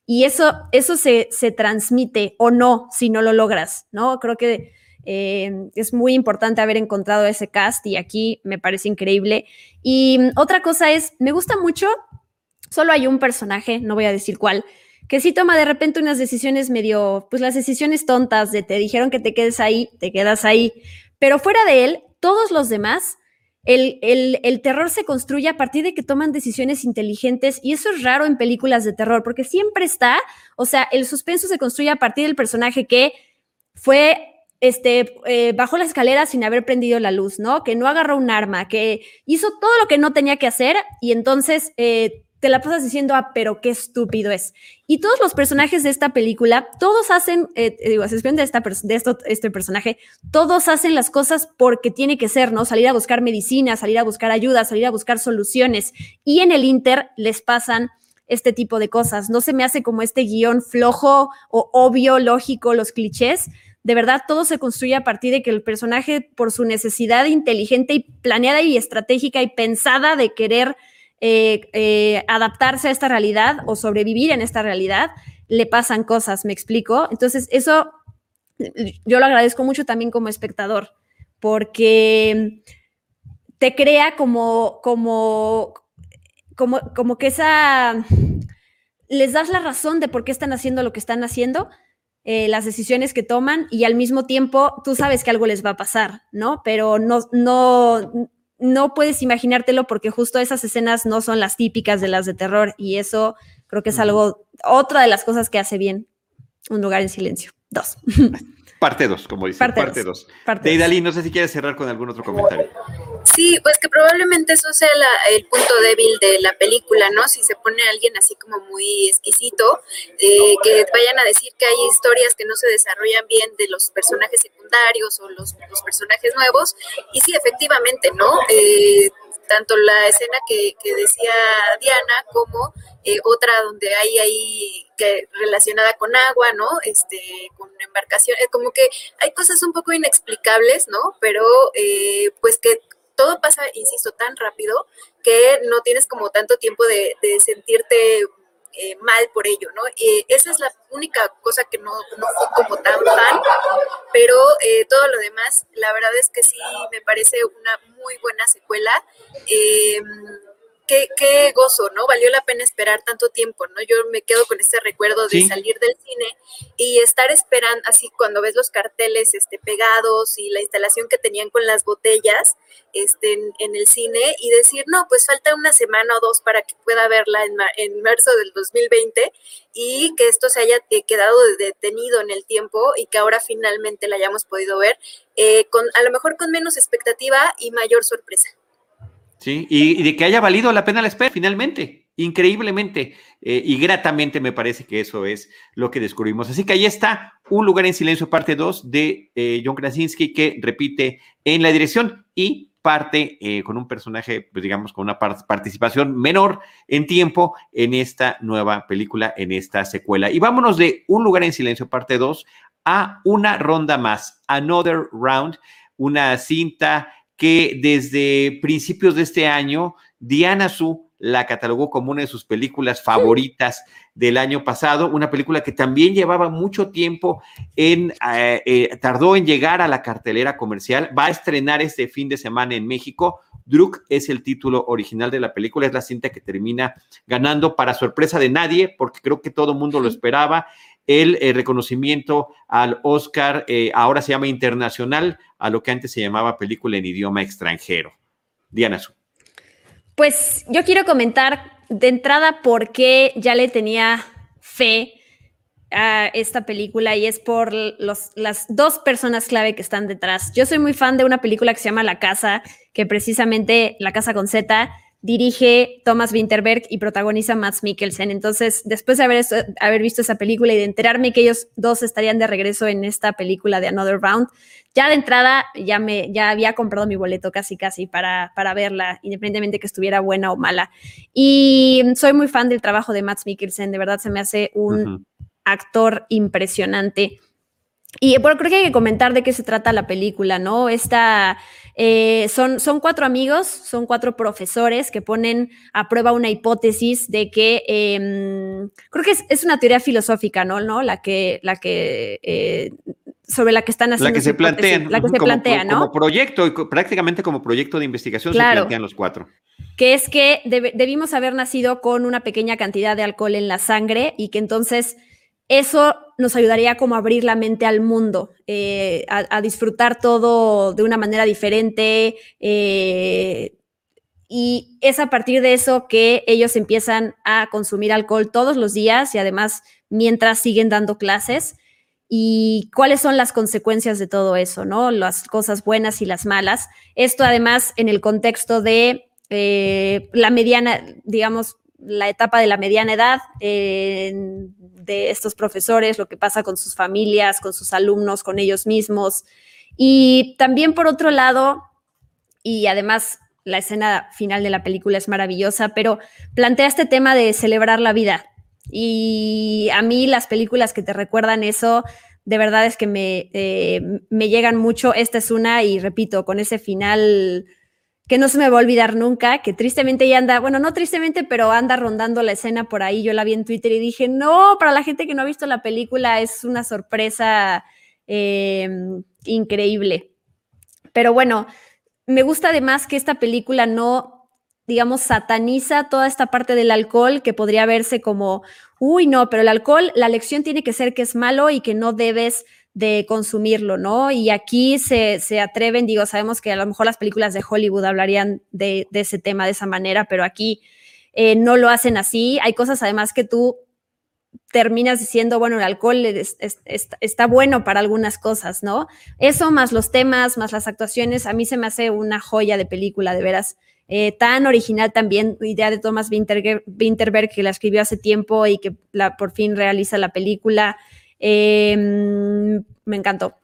y eso, eso se, se transmite o no si no lo logras, ¿no? Creo que eh, es muy importante haber encontrado ese cast y aquí me parece increíble. Y mm, otra cosa es, me gusta mucho, solo hay un personaje, no voy a decir cuál, que sí toma de repente unas decisiones medio, pues las decisiones tontas de te dijeron que te quedes ahí, te quedas ahí, pero fuera de él, todos los demás, el, el, el, terror se construye a partir de que toman decisiones inteligentes y eso es raro en películas de terror porque siempre está, o sea, el suspenso se construye a partir del personaje que fue este, eh, bajó la escalera sin haber prendido la luz, ¿no? Que no agarró un arma, que hizo todo lo que no tenía que hacer y entonces eh, te la pasas diciendo, ah, pero qué estúpido es. Y todos los personajes de esta película, todos hacen, eh, digo, a de, esta, de esto, este personaje, todos hacen las cosas porque tiene que ser, ¿no? Salir a buscar medicina, salir a buscar ayuda, salir a buscar soluciones. Y en el Inter les pasan este tipo de cosas. No se me hace como este guion flojo o obvio, lógico, los clichés, de verdad todo se construye a partir de que el personaje, por su necesidad inteligente y planeada y estratégica y pensada de querer eh, eh, adaptarse a esta realidad o sobrevivir en esta realidad, le pasan cosas, ¿me explico? Entonces, eso yo lo agradezco mucho también como espectador, porque te crea como, como, como, como que esa, les das la razón de por qué están haciendo lo que están haciendo, eh, las decisiones que toman y al mismo tiempo tú sabes que algo les va a pasar, ¿no? Pero no, no, no puedes imaginártelo porque justo esas escenas no son las típicas de las de terror y eso creo que es algo, otra de las cosas que hace bien Un lugar en silencio. Dos. Parte dos, como dice. Parte, dos. Parte no sé si quieres cerrar con algún otro comentario. Sí, pues que probablemente eso sea el punto débil de la película, ¿no? Si se pone alguien así como muy exquisito, eh, que vayan a decir que hay historias que no se desarrollan bien de los personajes secundarios o los, personajes nuevos. Y sí, efectivamente, ¿no? Eh, tanto la escena que, decía Diana como eh, otra donde hay ahí que relacionada con agua, ¿no? Este, con embarcación, como que hay cosas un poco inexplicables, ¿no? Pero pues que todo pasa, insisto, tan rápido que no tienes como tanto tiempo de, sentirte eh, mal por ello, ¿no? Y esa es la única cosa que no, no fue como tan fan, pero eh, todo lo demás, la verdad es que sí me parece una muy buena secuela. Eh, qué, gozo, ¿no? Valió la pena esperar tanto tiempo, ¿no? Yo me quedo con ese recuerdo de salir del cine y estar esperando, así cuando ves los carteles este, pegados y la instalación que tenían con las botellas este, en, el cine y decir, no, pues falta una semana o dos para que pueda verla en, en marzo del 2020 y que esto se haya eh, quedado detenido en el tiempo y que ahora finalmente la hayamos podido ver, eh, con, a lo mejor con menos expectativa y mayor sorpresa. Sí, y, de que haya valido la pena la espera finalmente, increíblemente eh, y gratamente me parece que eso es lo que descubrimos. Así que ahí está Un lugar en silencio, parte 2 de eh, John Krasinski que repite en la dirección y parte eh, con un personaje, pues digamos, con una participación menor en tiempo en esta nueva película, en esta secuela. Y vámonos de Un lugar en silencio, parte 2, a una ronda más, Another Round, una cinta que desde principios de este año, Diana Su la catalogó como una de sus películas favoritas del año pasado, una película que también llevaba mucho tiempo en, eh, eh, tardó en llegar a la cartelera comercial, va a estrenar este fin de semana en México. Druk es el título original de la película, es la cinta que termina ganando para sorpresa de nadie, porque creo que todo el mundo lo esperaba el eh, reconocimiento al Oscar, eh, ahora se llama internacional, a lo que antes se llamaba película en idioma extranjero. Diana Su. Pues yo quiero comentar de entrada por qué ya le tenía fe a esta película y es por los, las dos personas clave que están detrás. Yo soy muy fan de una película que se llama La Casa, que precisamente La Casa con Z dirige Thomas Winterberg y protagoniza Max Mikkelsen. Entonces, después de haber, haber, visto esa película y de enterarme que ellos dos estarían de regreso en esta película de Another Round, ya de entrada ya me ya había comprado mi boleto casi casi para, para verla, independientemente que estuviera buena o mala. Y soy muy fan del trabajo de Max Mikkelsen, de verdad se me hace un actor impresionante. Y bueno, creo que hay que comentar de qué se trata la película, ¿no? Esta, eh, son, son cuatro amigos, son cuatro profesores que ponen a prueba una hipótesis de que, em, creo que es, una teoría filosófica, ¿no? ¿no? La que, la que eh, sobre la que están haciendo. La que se plantean. La que se plantea, ¿no? Como proyecto, prácticamente como proyecto de investigación se plantean los cuatro. Que es que debimos haber nacido con una pequeña cantidad de alcohol en la sangre y que entonces eso nos ayudaría como a abrir la mente al mundo, eh, a, disfrutar todo de una manera diferente. Eh, y es a partir de eso que ellos empiezan a consumir alcohol todos los días y además mientras siguen dando clases. Y cuáles son las consecuencias de todo eso, ¿no? Las cosas buenas y las malas. Esto además en el contexto de eh, la mediana, digamos, la etapa de la mediana edad de estos profesores, lo que pasa con sus familias, con sus alumnos, con ellos mismos. Y también por otro lado, y además la escena final de la película es maravillosa, pero plantea este tema de celebrar la vida. Y a mí las películas que te recuerdan eso, de verdad es que me, eh, me llegan mucho. Esta es una, y repito, con ese final que no se me va a olvidar nunca, que tristemente ya anda, bueno, no tristemente, pero anda rondando la escena por ahí. Yo la vi en Twitter y dije, no, para la gente que no ha visto la película es una sorpresa em, increíble. Pero bueno, me gusta además que esta película no, digamos, sataniza toda esta parte del alcohol que podría verse como, uy, no, pero el alcohol, la lección tiene que ser que es malo y que no debes de consumirlo, ¿no? Y aquí se, atreven, digo, sabemos que a lo mejor las películas de Hollywood hablarían de, ese tema de esa manera, pero aquí eh, no lo hacen así. Hay cosas además que tú terminas diciendo, bueno, el alcohol está bueno para algunas cosas, ¿no? Eso más los temas, más las actuaciones, a mí se me hace una joya de película, de veras. Eh, tan original también, idea de Thomas Winterberg, que la escribió hace tiempo y que la, por fin realiza la película. Em, me encantó.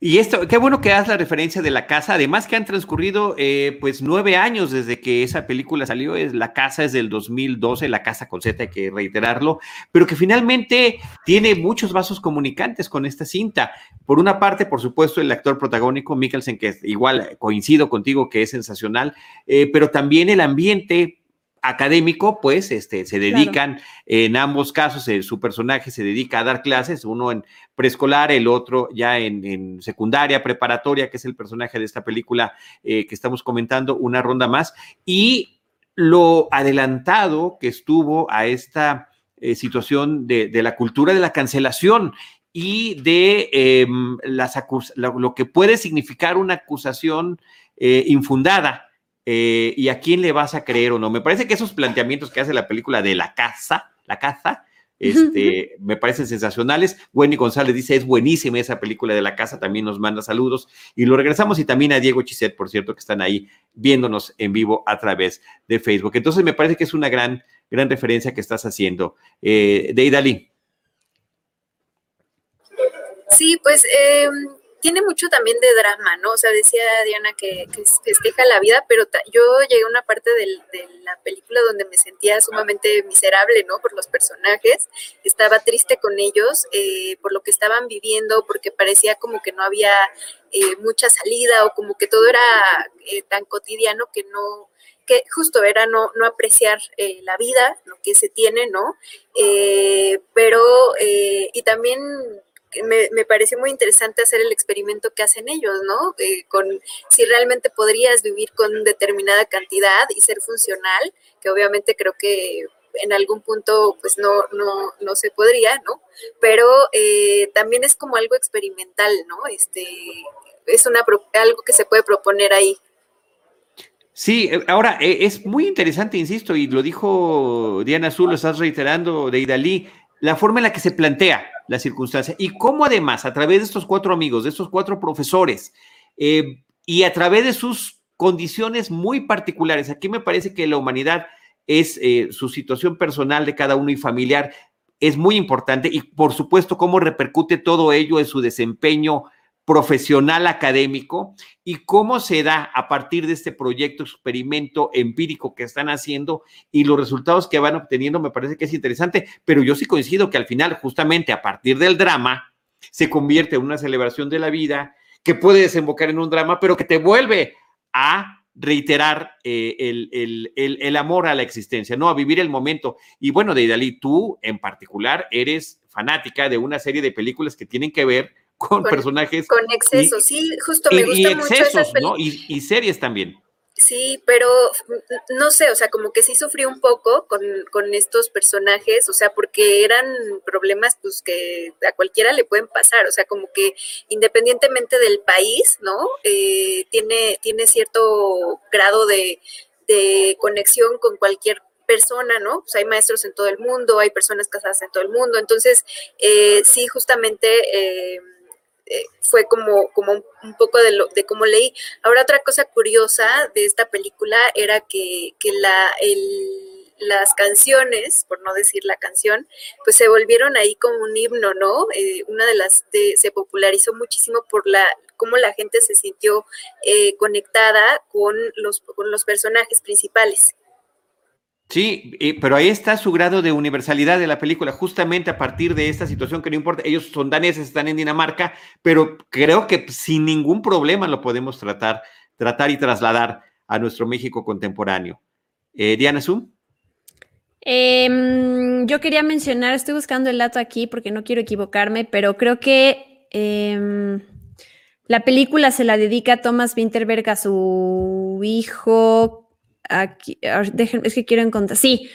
Y esto, qué bueno que hagas la referencia de la casa, además que han transcurrido eh, pues nueve años desde que esa película salió, es, la casa es del 2012, la casa con Z hay que reiterarlo, pero que finalmente tiene muchos vasos comunicantes con esta cinta. Por una parte, por supuesto, el actor protagónico Mikkelsen, que igual coincido contigo que es sensacional, eh, pero también el ambiente académico, pues este, se dedican en ambos casos, eh, su personaje se dedica a dar clases, uno en preescolar, el otro ya en, secundaria, preparatoria, que es el personaje de esta película eh, que estamos comentando, una ronda más, y lo adelantado que estuvo a esta eh, situación de, la cultura de la cancelación y de em, las lo, que puede significar una acusación infundada eh, y a quién le vas a creer o no. Me parece que esos planteamientos que hace la película de la casa, la casa, este, me parecen sensacionales. Wendy González dice, es buenísima esa película de la casa, también nos manda saludos. Y lo regresamos y también a Diego Chiset, por cierto, que están ahí viéndonos en vivo a través de Facebook. Entonces me parece que es una gran, gran referencia que estás haciendo. Eh, Deidali. Sí, pues eh, tiene mucho también de drama, ¿no? O sea, decía Diana que, festeja la vida, pero yo llegué a una parte de la película donde me sentía sumamente miserable, ¿no? Por los personajes, estaba triste con ellos, eh, por lo que estaban viviendo, porque parecía como que no había eh, mucha salida o como que todo era eh, tan cotidiano que no, que justo era no, no apreciar la vida, lo que se tiene, ¿no? pero, y también me, me, pareció muy interesante hacer el experimento que hacen ellos, ¿no? Eh, con si realmente podrías vivir con determinada cantidad y ser funcional, que obviamente creo que en algún punto pues no, no, no se podría, ¿no? Pero eh, también es como algo experimental, ¿no? Este, es una, algo que se puede proponer ahí. Sí, eh, ahora es muy interesante, insisto, y lo dijo Diana Azul, lo estás reiterando de Idalí, la forma en la que se plantea la circunstancia. Y cómo además a través de estos cuatro amigos, de estos cuatro profesores eh, y a través de sus condiciones muy particulares, aquí me parece que la humanidad es eh, su situación personal de cada uno y familiar es muy importante y por supuesto cómo repercute todo ello en su desempeño profesional académico y cómo se da a partir de este proyecto, experimento empírico que están haciendo y los resultados que van obteniendo, me parece que es interesante, pero yo sí coincido que al final, justamente a partir del drama, se convierte en una celebración de la vida que puede desembocar en un drama, pero que te vuelve a reiterar eh, el, el, amor a la existencia, ¿no? A vivir el momento. Y bueno, Deidali, tú en particular eres fanática de una serie de películas que tienen que ver con, personajes. Con excesos, sí, justo me gusta mucho excesos, ¿no? Y, y, series también. Sí, pero no sé, o sea, como que sí sufrí un poco con, con, estos personajes, o sea, porque eran problemas pues que a cualquiera le pueden pasar, o sea, como que independientemente del país, ¿no? Eh, tiene, tiene cierto grado de, de conexión con cualquier persona, ¿no? Pues hay maestros en todo el mundo, hay personas casadas en todo el mundo, entonces eh, sí, justamente... Eh, eh, fue como, como un poco de, lo, de cómo leí. Ahora otra cosa curiosa de esta película era que, la, las canciones, por no decir la canción, pues se volvieron ahí como un himno, ¿no? Eh, una de las, se popularizó muchísimo por la cómo la gente se sintió eh, conectada con los, con los personajes principales. Sí, pero ahí está su grado de universalidad de la película, justamente a partir de esta situación que no importa, ellos son daneses, están en Dinamarca, pero creo que sin ningún problema lo podemos tratar, tratar y trasladar a nuestro México contemporáneo. Eh, Diana Zoom. Em, yo quería mencionar, estoy buscando el dato aquí porque no quiero equivocarme, pero creo que em, la película se la dedica a Thomas Winterberg a su hijo Aquí, es que quiero encontrar. Sí.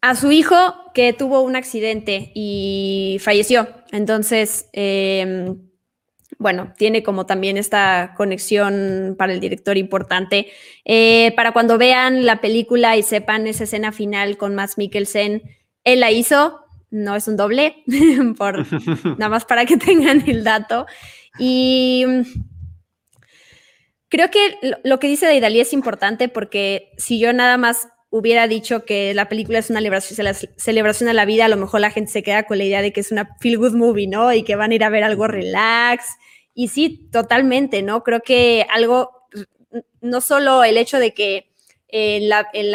A su hijo que tuvo un accidente y falleció. Entonces, em, bueno, tiene como también esta conexión para el director importante. Eh, para cuando vean la película y sepan esa escena final con Max Mikkelsen, él la hizo, no es un doble, por, nada más para que tengan el dato. Y creo que lo que dice Deidali es importante porque si yo nada más hubiera dicho que la película es una celebración a la vida, a lo mejor la gente se queda con la idea de que es una feel good movie, ¿no? Y que van a ir a ver algo relax. Y sí, totalmente, ¿no? Creo que algo, no solo el hecho de que en, la, en,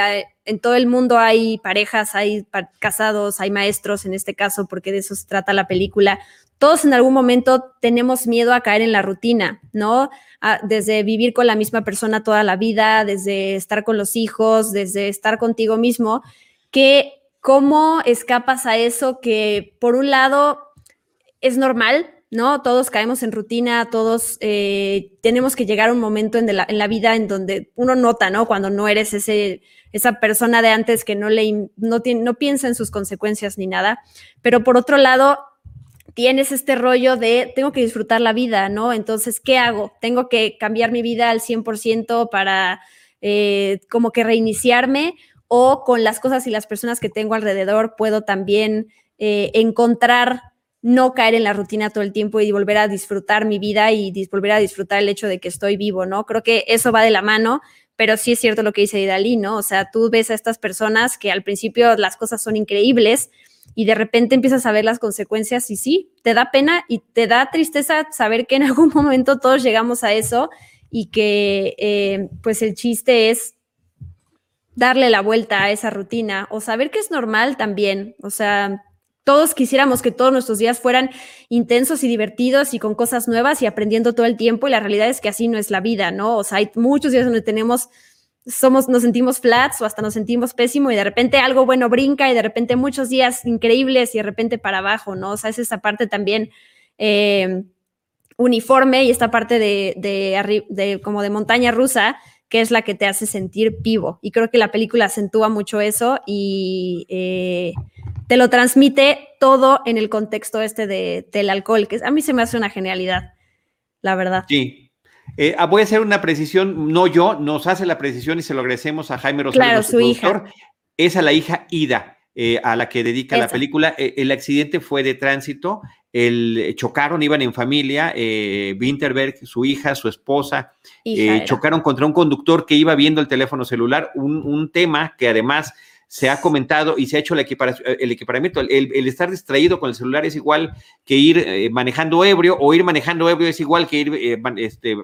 todo el mundo hay parejas, hay casados, hay maestros en este caso, porque de eso se trata la película. Todos en algún momento tenemos miedo a caer en la rutina, ¿no? desde vivir con la misma persona toda la vida, desde estar con los hijos, desde estar contigo mismo, que cómo escapas a eso que por un lado es normal, ¿no? Todos caemos en rutina, todos eh, tenemos que llegar a un momento en la, vida en donde uno nota, ¿no? Cuando no eres ese, esa persona de antes que no, le, no, tiene, no piensa en sus consecuencias ni nada. Pero por otro lado, tienes este rollo de tengo que disfrutar la vida, ¿no? Entonces, ¿qué hago? Tengo que cambiar mi vida al 100% para eh, como que reiniciarme o con las cosas y las personas que tengo alrededor puedo también eh, encontrar no caer en la rutina todo el tiempo y volver a disfrutar mi vida y volver a disfrutar el hecho de que estoy vivo, ¿no? Creo que eso va de la mano, pero sí es cierto lo que dice Dalí, ¿no? O sea, tú ves a estas personas que al principio las cosas son increíbles y de repente empiezas a ver las consecuencias y sí, te da pena y te da tristeza saber que en algún momento todos llegamos a eso y que eh, pues el chiste es darle la vuelta a esa rutina o saber que es normal también, o sea, todos quisiéramos que todos nuestros días fueran intensos y divertidos y con cosas nuevas y aprendiendo todo el tiempo y la realidad es que así no es la vida, ¿no? O sea, hay muchos días donde tenemos somos, nos sentimos flats o hasta nos sentimos pésimo y de repente algo bueno brinca y de repente muchos días increíbles y de repente para abajo, ¿no? O sea, es esa parte también eh, uniforme y esta parte de, como de montaña rusa que es la que te hace sentir vivo. Y creo que la película acentúa mucho eso y eh, te lo transmite todo en el contexto este de, del alcohol, que a mí se me hace una genialidad, la verdad. Sí. Eh, ah, voy a hacer una precisión, no yo, nos hace la precisión y se lo agradecemos a Jaime Rosario, claro, su, hija. Es a la hija Ida. Eh, a la que dedica la película. el accidente fue de tránsito, el, chocaron, iban en familia, eh, Winterberg, su hija, su esposa, chocaron contra un conductor que iba viendo el teléfono celular, un, un tema que además se ha comentado y se ha hecho el, el equiparamiento. El, estar distraído con el celular es igual que ir eh, manejando ebrio o ir manejando ebrio es igual que ir eh, este,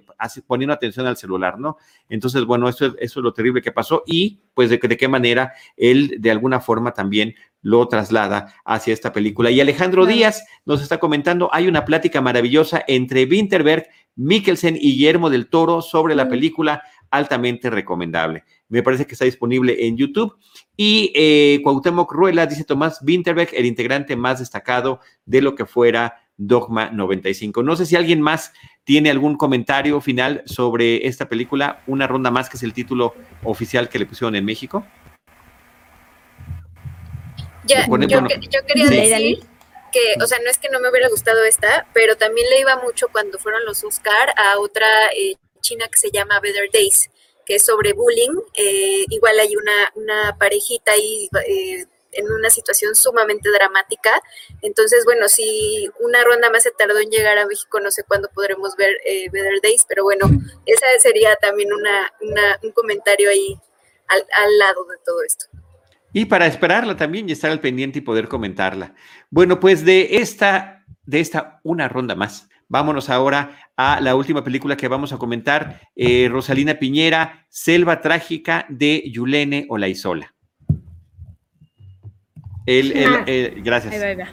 poniendo atención al celular, ¿no? Entonces, bueno, eso, eso es lo terrible que pasó y pues de, de qué manera él de alguna forma también lo traslada hacia esta película. Y Alejandro Díaz nos está comentando, hay una plática maravillosa entre Winterberg, Mikkelsen y Guillermo del Toro sobre la película altamente recomendable. Me parece que está disponible en YouTube. Y eh, Cuauhtémoc Ruela dice Tomás Winterbeck, el integrante más destacado de lo que fuera Dogma 95. No sé si alguien más tiene algún comentario final sobre esta película, Una ronda más, que es el título oficial que le pusieron en México. Ya, yo, quería decir que, o sea, no es que no me hubiera gustado esta, pero también le iba mucho cuando fueron los Oscar a otra eh, china que se llama Better Days, que es sobre bullying. Eh, igual hay una, una parejita ahí eh, en una situación sumamente dramática. Entonces, bueno, si una ronda más se tardó en llegar a México, no sé cuándo podremos ver eh, Better Days, pero bueno, esa sería también una, un comentario ahí al, al lado de todo esto. Y para esperarla también y estar al pendiente y poder comentarla. Bueno, pues de esta, de esta una ronda más, Vámonos ahora a la última película que vamos a comentar, eh, Rosalina Piñera, Selva Trágica de Yulene Olaizola. El, ah. gracias.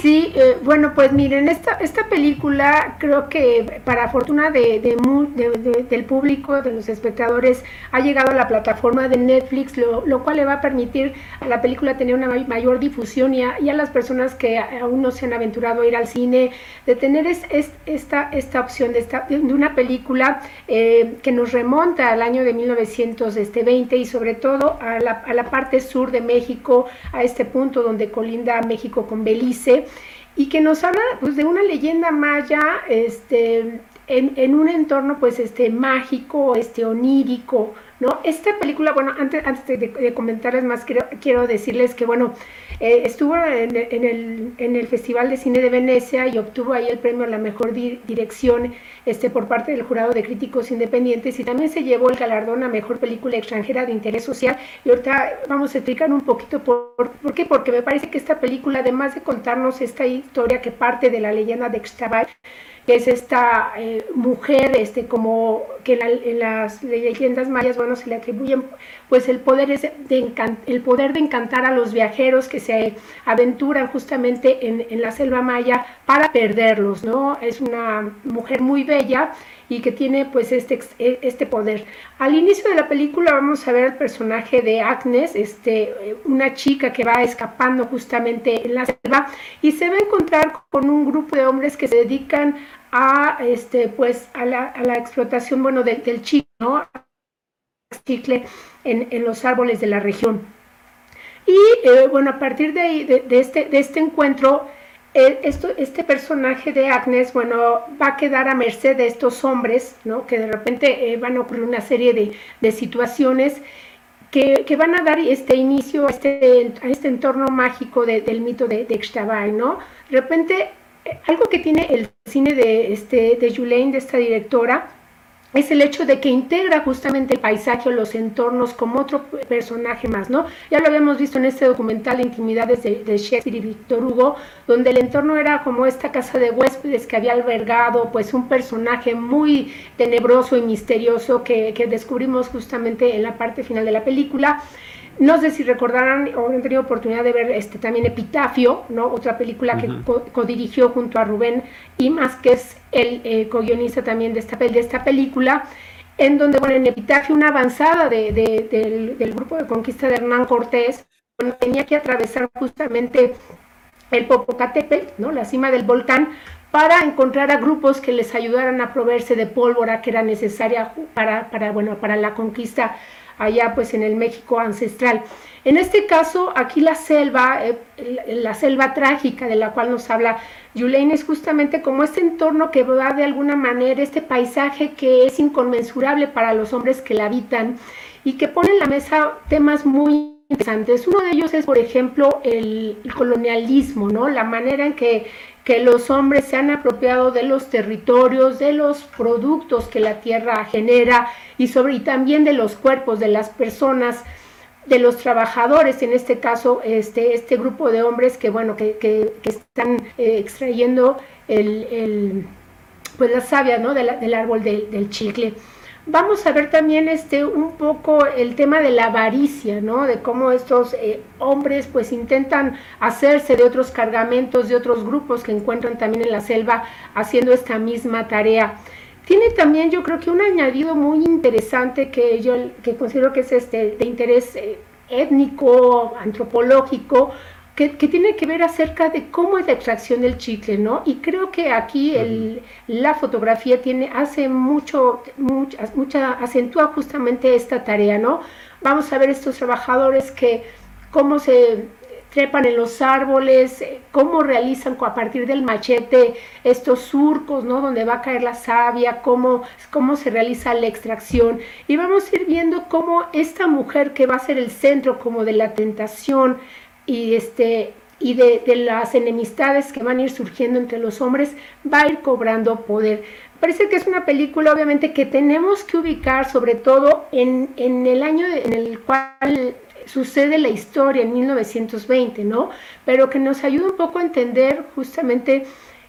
Sí, eh, bueno, pues miren, esta, esta película creo que para fortuna de, del público, de los espectadores, ha llegado a la plataforma de Netflix, lo, cual le va a permitir a la película tener una mayor difusión y a, las personas que aún no se han aventurado a ir al cine, de tener es, esta, esta opción de, esta, de una película eh, que nos remonta al año de 1920 este, y sobre todo a la, a la parte sur de México, a este punto donde colinda México con Belice. y que nos habla pues de una leyenda maya, este, en, un entorno pues este mágico, este onírico, ¿no? Esta película, bueno, antes, antes de, comentarles más, quiero, quiero decirles que, bueno, eh, estuvo en, el, en, el, Festival de Cine de Venecia y obtuvo ahí el premio a la mejor dirección este, por parte del jurado de críticos independientes y también se llevó el galardón a mejor película extranjera de interés social. Y ahorita vamos a explicar un poquito por, por qué, porque me parece que esta película, además de contarnos esta historia que parte de la leyenda de Xtabay, que es esta eh, mujer, este, como que en las leyendas mayas, bueno, se le atribuyen pues el poder, de el poder de encantar a los viajeros que se aventuran justamente en, en la selva maya para perderlos, ¿no? Es una mujer muy bella y que tiene pues este, e, este poder. Al inicio de la película vamos a ver el personaje de Agnes, este, una chica que va escapando justamente en la selva y se va a encontrar con un grupo de hombres que se dedican a, este, pues, a, la, a la explotación bueno, del chicle, ¿no? chicle en, en, los árboles de la región. Y eh, bueno, a partir de, de, este, de este encuentro, esto, este personaje de Agnes, bueno, va a quedar a merced de estos hombres, ¿no? Que de repente eh, van a ocurrir una serie de, de situaciones que, que, van a dar este inicio a este, a este entorno mágico del mito de, de ¿no? De repente, eh, algo que tiene el cine de, este, de Julaine, de esta directora, es el hecho de que integra justamente el paisaje o los entornos como otro personaje más, ¿no? Ya lo habíamos visto en este documental Intimidades de, Shakespeare y Víctor Hugo, donde el entorno era como esta casa de huéspedes que había albergado pues un personaje muy tenebroso y misterioso que, que descubrimos justamente en la parte final de la película. No sé si recordarán o han tenido oportunidad de ver este también Epitafio, ¿no? Otra película que codirigió junto a Rubén Imas, que es el eh, co-guionista también de esta, de esta película, en donde, bueno, en Epitafio, una avanzada del, grupo de conquista de Hernán Cortés, tenía que atravesar justamente el Popocatépetl, ¿no? La cima del volcán, para encontrar a grupos que les ayudaran a proveerse de pólvora que era necesaria para, para, bueno, para la conquista allá pues en el México ancestral. En este caso, aquí la selva, eh, la selva trágica de la cual nos habla Yulaine es justamente como este entorno que da de alguna manera este paisaje que es inconmensurable para los hombres que la habitan y que pone en la mesa temas muy interesantes. Uno de ellos es, por ejemplo, el, colonialismo, ¿no? La manera en que, que, los hombres se han apropiado de los territorios, de los productos que la tierra genera y, sobre, y también de los cuerpos de las personas, de los trabajadores, en este caso, este, este grupo de hombres que, bueno, que, que, están eh, extrayendo el, el, pues la savia, ¿no? del árbol del chicle. Vamos a ver también este un poco el tema de la avaricia, ¿no? De cómo estos eh, hombres pues intentan hacerse de otros cargamentos, de otros grupos que encuentran también en la selva haciendo esta misma tarea. Tiene también yo creo que un añadido muy interesante que yo que considero que es este de interés eh, étnico, antropológico, que, tiene que ver acerca de cómo es la extracción del chicle, ¿no? Y creo que aquí el, la fotografía tiene, hace mucho, mucha, mucha, acentúa justamente esta tarea, ¿no? Vamos a ver estos trabajadores que, cómo se trepan en los árboles, cómo realizan a partir del machete estos surcos, ¿no? Donde va a caer la savia, cómo, cómo se realiza la extracción. Y vamos a ir viendo cómo esta mujer que va a ser el centro como de la tentación, y, este, y de, las enemistades que van a ir surgiendo entre los hombres, va a ir cobrando poder. Parece que es una película obviamente que tenemos que ubicar sobre todo en, en el año en el cual sucede la historia, en 1920, ¿no? Pero que nos ayuda un poco a entender justamente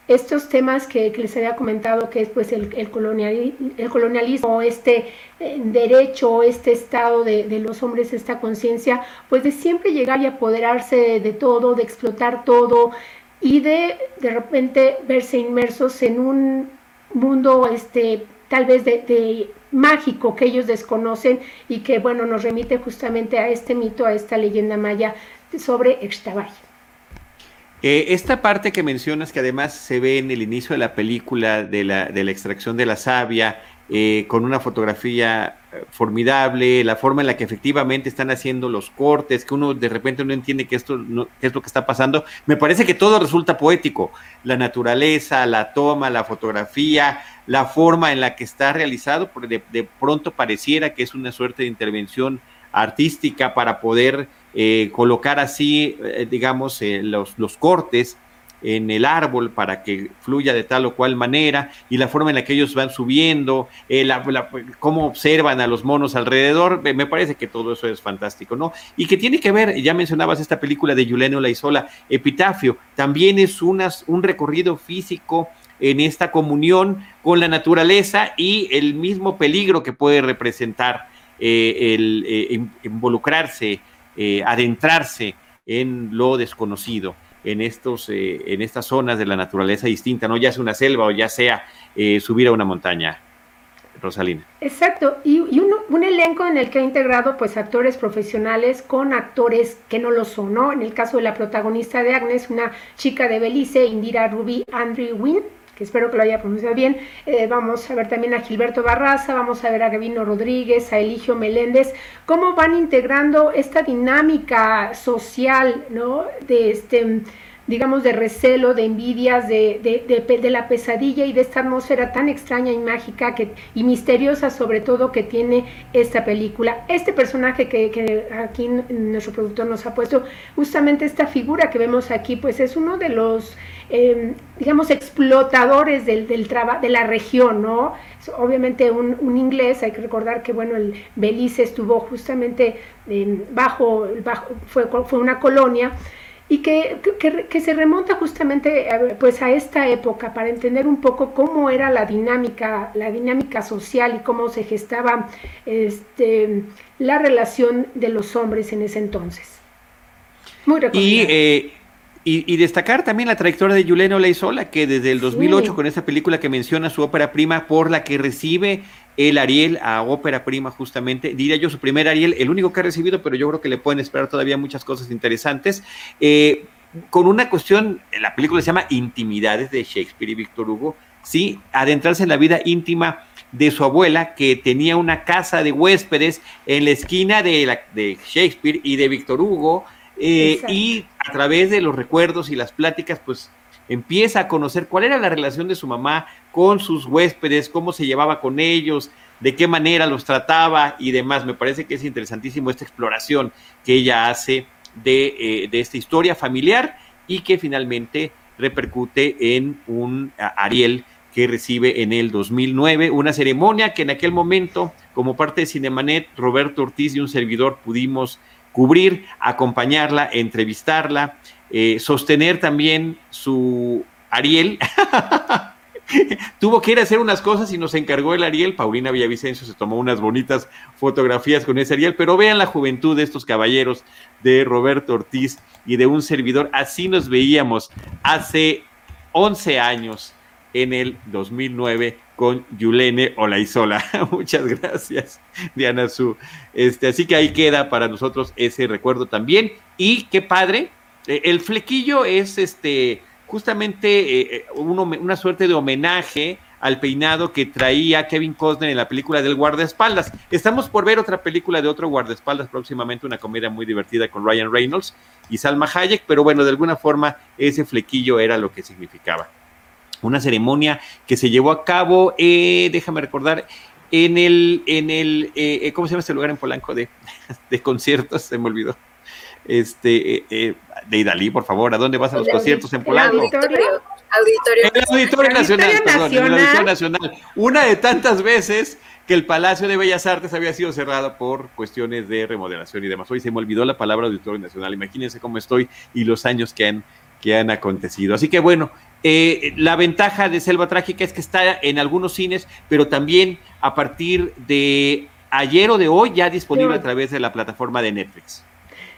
estos temas que, les había comentado, que es pues el, el, el colonialismo, este eh, derecho, este estado de, los hombres, esta conciencia, pues de siempre llegar y apoderarse de, todo, de explotar todo y de de repente verse inmersos en un mundo este tal vez de, mágico que ellos desconocen y que bueno nos remite justamente a este mito, a esta leyenda maya sobre Extabay. Eh, esta parte que mencionas, que además se ve en el inicio de la película de la, de la extracción de la savia eh, con una fotografía eh, formidable, la forma en la que efectivamente están haciendo los cortes, que uno de repente no entiende que esto qué es lo que está pasando. Me parece que todo resulta poético, la naturaleza, la toma, la fotografía, la forma en la que está realizado, porque de, pronto pareciera que es una suerte de intervención artística para poder eh, colocar así, digamos, los, los cortes en el árbol para que fluya de tal o cual manera y la forma en la que ellos van subiendo, eh, cómo observan a los monos alrededor, me parece que todo eso es fantástico, ¿no? Y que tiene que ver, ya mencionabas esta película de Juliano Laizola, Epitafio, también es unas, un recorrido físico en esta comunión con la naturaleza y el mismo peligro que puede representar eh, el eh, adentrarse en lo desconocido en, estos, eh, en estas zonas de la naturaleza distinta, ¿no? Ya sea una selva o ya sea eh, subir a una montaña. Rosalina. Exacto, y, un, elenco en el que ha integrado pues actores profesionales con actores que no lo son, ¿no? En el caso de la protagonista de Agnes, una chica de Belice, Indira Ruby Andrew Wynn, que espero que lo haya pronunciado bien. Eh, vamos a ver también a Gilberto Barraza, vamos a ver a Gavino Rodríguez, a Eligio Meléndez, cómo van integrando esta dinámica social, ¿no? De este digamos, de recelo, de envidias, de, de, la pesadilla y de esta atmósfera tan extraña y mágica que, y misteriosa sobre todo que tiene esta película. Este personaje que aquí nuestro productor nos ha puesto, justamente esta figura que vemos aquí, pues es uno de los, em, digamos, explotadores del, del de la región, ¿no? obviamente un, un, inglés, hay que recordar que, bueno, el Belice estuvo justamente bajo, bajo fue, fue una colonia, y que, que, se remonta justamente pues a esta época para entender un poco cómo era la dinámica, la dinámica social y cómo se gestaba este, la relación de los hombres en ese entonces. Muy y, eh, y, destacar también la trayectoria de Juliano Leizola, que desde el 2008 con esa película que menciona su ópera prima por la que recibe el Ariel a ópera prima justamente, diría yo su primer Ariel, el único que ha recibido, pero yo creo que le pueden esperar todavía muchas cosas interesantes. Eh, con una cuestión, la película se llama Intimidades de Shakespeare y Víctor Hugo, sí, adentrarse en la vida íntima de su abuela, que tenía una casa de huéspedes en la esquina de, la, de Shakespeare y de Víctor Hugo, eh, y a través de los recuerdos y las pláticas, pues empieza a conocer cuál era la relación de su mamá con sus huéspedes, cómo se llevaba con ellos, de qué manera los trataba y demás. Me parece que es interesantísimo esta exploración que ella hace de, eh, de esta historia familiar y que finalmente repercute en un Ariel que recibe en el 2009, una ceremonia que en aquel momento, como parte de Cinemanet, Roberto Ortiz y un servidor pudimos cubrir, acompañarla, entrevistarla, eh, sostener también su Ariel. Tuvo que ir a hacer unas cosas y nos encargó el Ariel. Paulina Villavicencio se tomó unas bonitas fotografías con ese Ariel, pero vean la juventud de estos caballeros, de Roberto Ortiz y de un servidor. Así nos veíamos hace 11 años en el 2009 con Yulene Olaizola. Muchas gracias, Diana Su. Este, así que ahí queda para nosotros ese recuerdo también. Y qué padre, eh, el flequillo es este justamente eh, eh, una suerte de homenaje al peinado que traía Kevin Costner en la película del guardaespaldas. Estamos por ver otra película de otro guardaespaldas próximamente, una comedia muy divertida con Ryan Reynolds y Salma Hayek, pero bueno, de alguna forma ese flequillo era lo que significaba una ceremonia que se llevó a cabo, eh, déjame recordar, en el, en el eh, eh, ¿cómo se llama este lugar en Polanco de, de conciertos? Se me olvidó. Este, de Idalí, por favor, ¿a dónde vas a los conciertos en Polanco? Auditorio, auditorio, el Auditorio Nacional, perdón, el Auditorio Nacional. Una de tantas veces que el Palacio de Bellas Artes había sido cerrado por cuestiones de remodelación y demás. Hoy se me olvidó la palabra Auditorio Nacional. Imagínense cómo estoy y los años que han, que han acontecido. Así que bueno, eh, la ventaja de Selva Trágica es que está en algunos cines, pero también a partir de ayer o de hoy ya disponible a través de la plataforma de Netflix.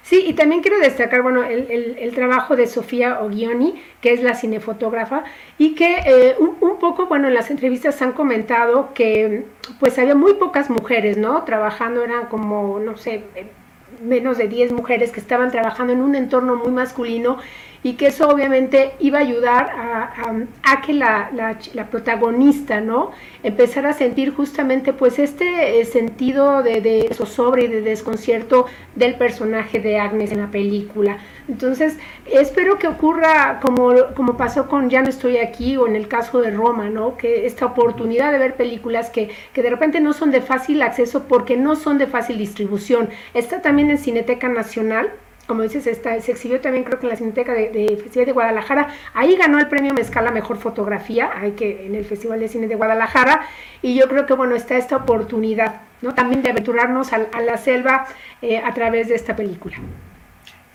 Sí, y también quiero destacar, bueno, el, trabajo de Sofía Ogioni, que es la cinefotógrafa, y que eh, un, poco, bueno, en las entrevistas han comentado que pues había muy pocas mujeres, ¿no? Trabajando, eran como, no sé, menos de 10 mujeres que estaban trabajando en un entorno muy masculino y que eso obviamente iba a ayudar a, que la, la, protagonista, ¿no? Empezara a sentir justamente pues este eh, sentido de, de zozobra y de desconcierto del personaje de Agnes en la película. Entonces, espero que ocurra como, como pasó con Ya no estoy aquí o en el caso de Roma, ¿no? Que esta oportunidad de ver películas que, que de repente no son de fácil acceso porque no son de fácil distribución. Está también en Cineteca Nacional, como dices, está, se exhibió también creo que en la Cineteca de, Festival de Guadalajara. Ahí ganó el premio Mezcal a Mejor Fotografía, hay que en el Festival de Cine de Guadalajara. Y yo creo que, bueno, está esta oportunidad, ¿no? También de aventurarnos a, la selva eh, a través de esta película.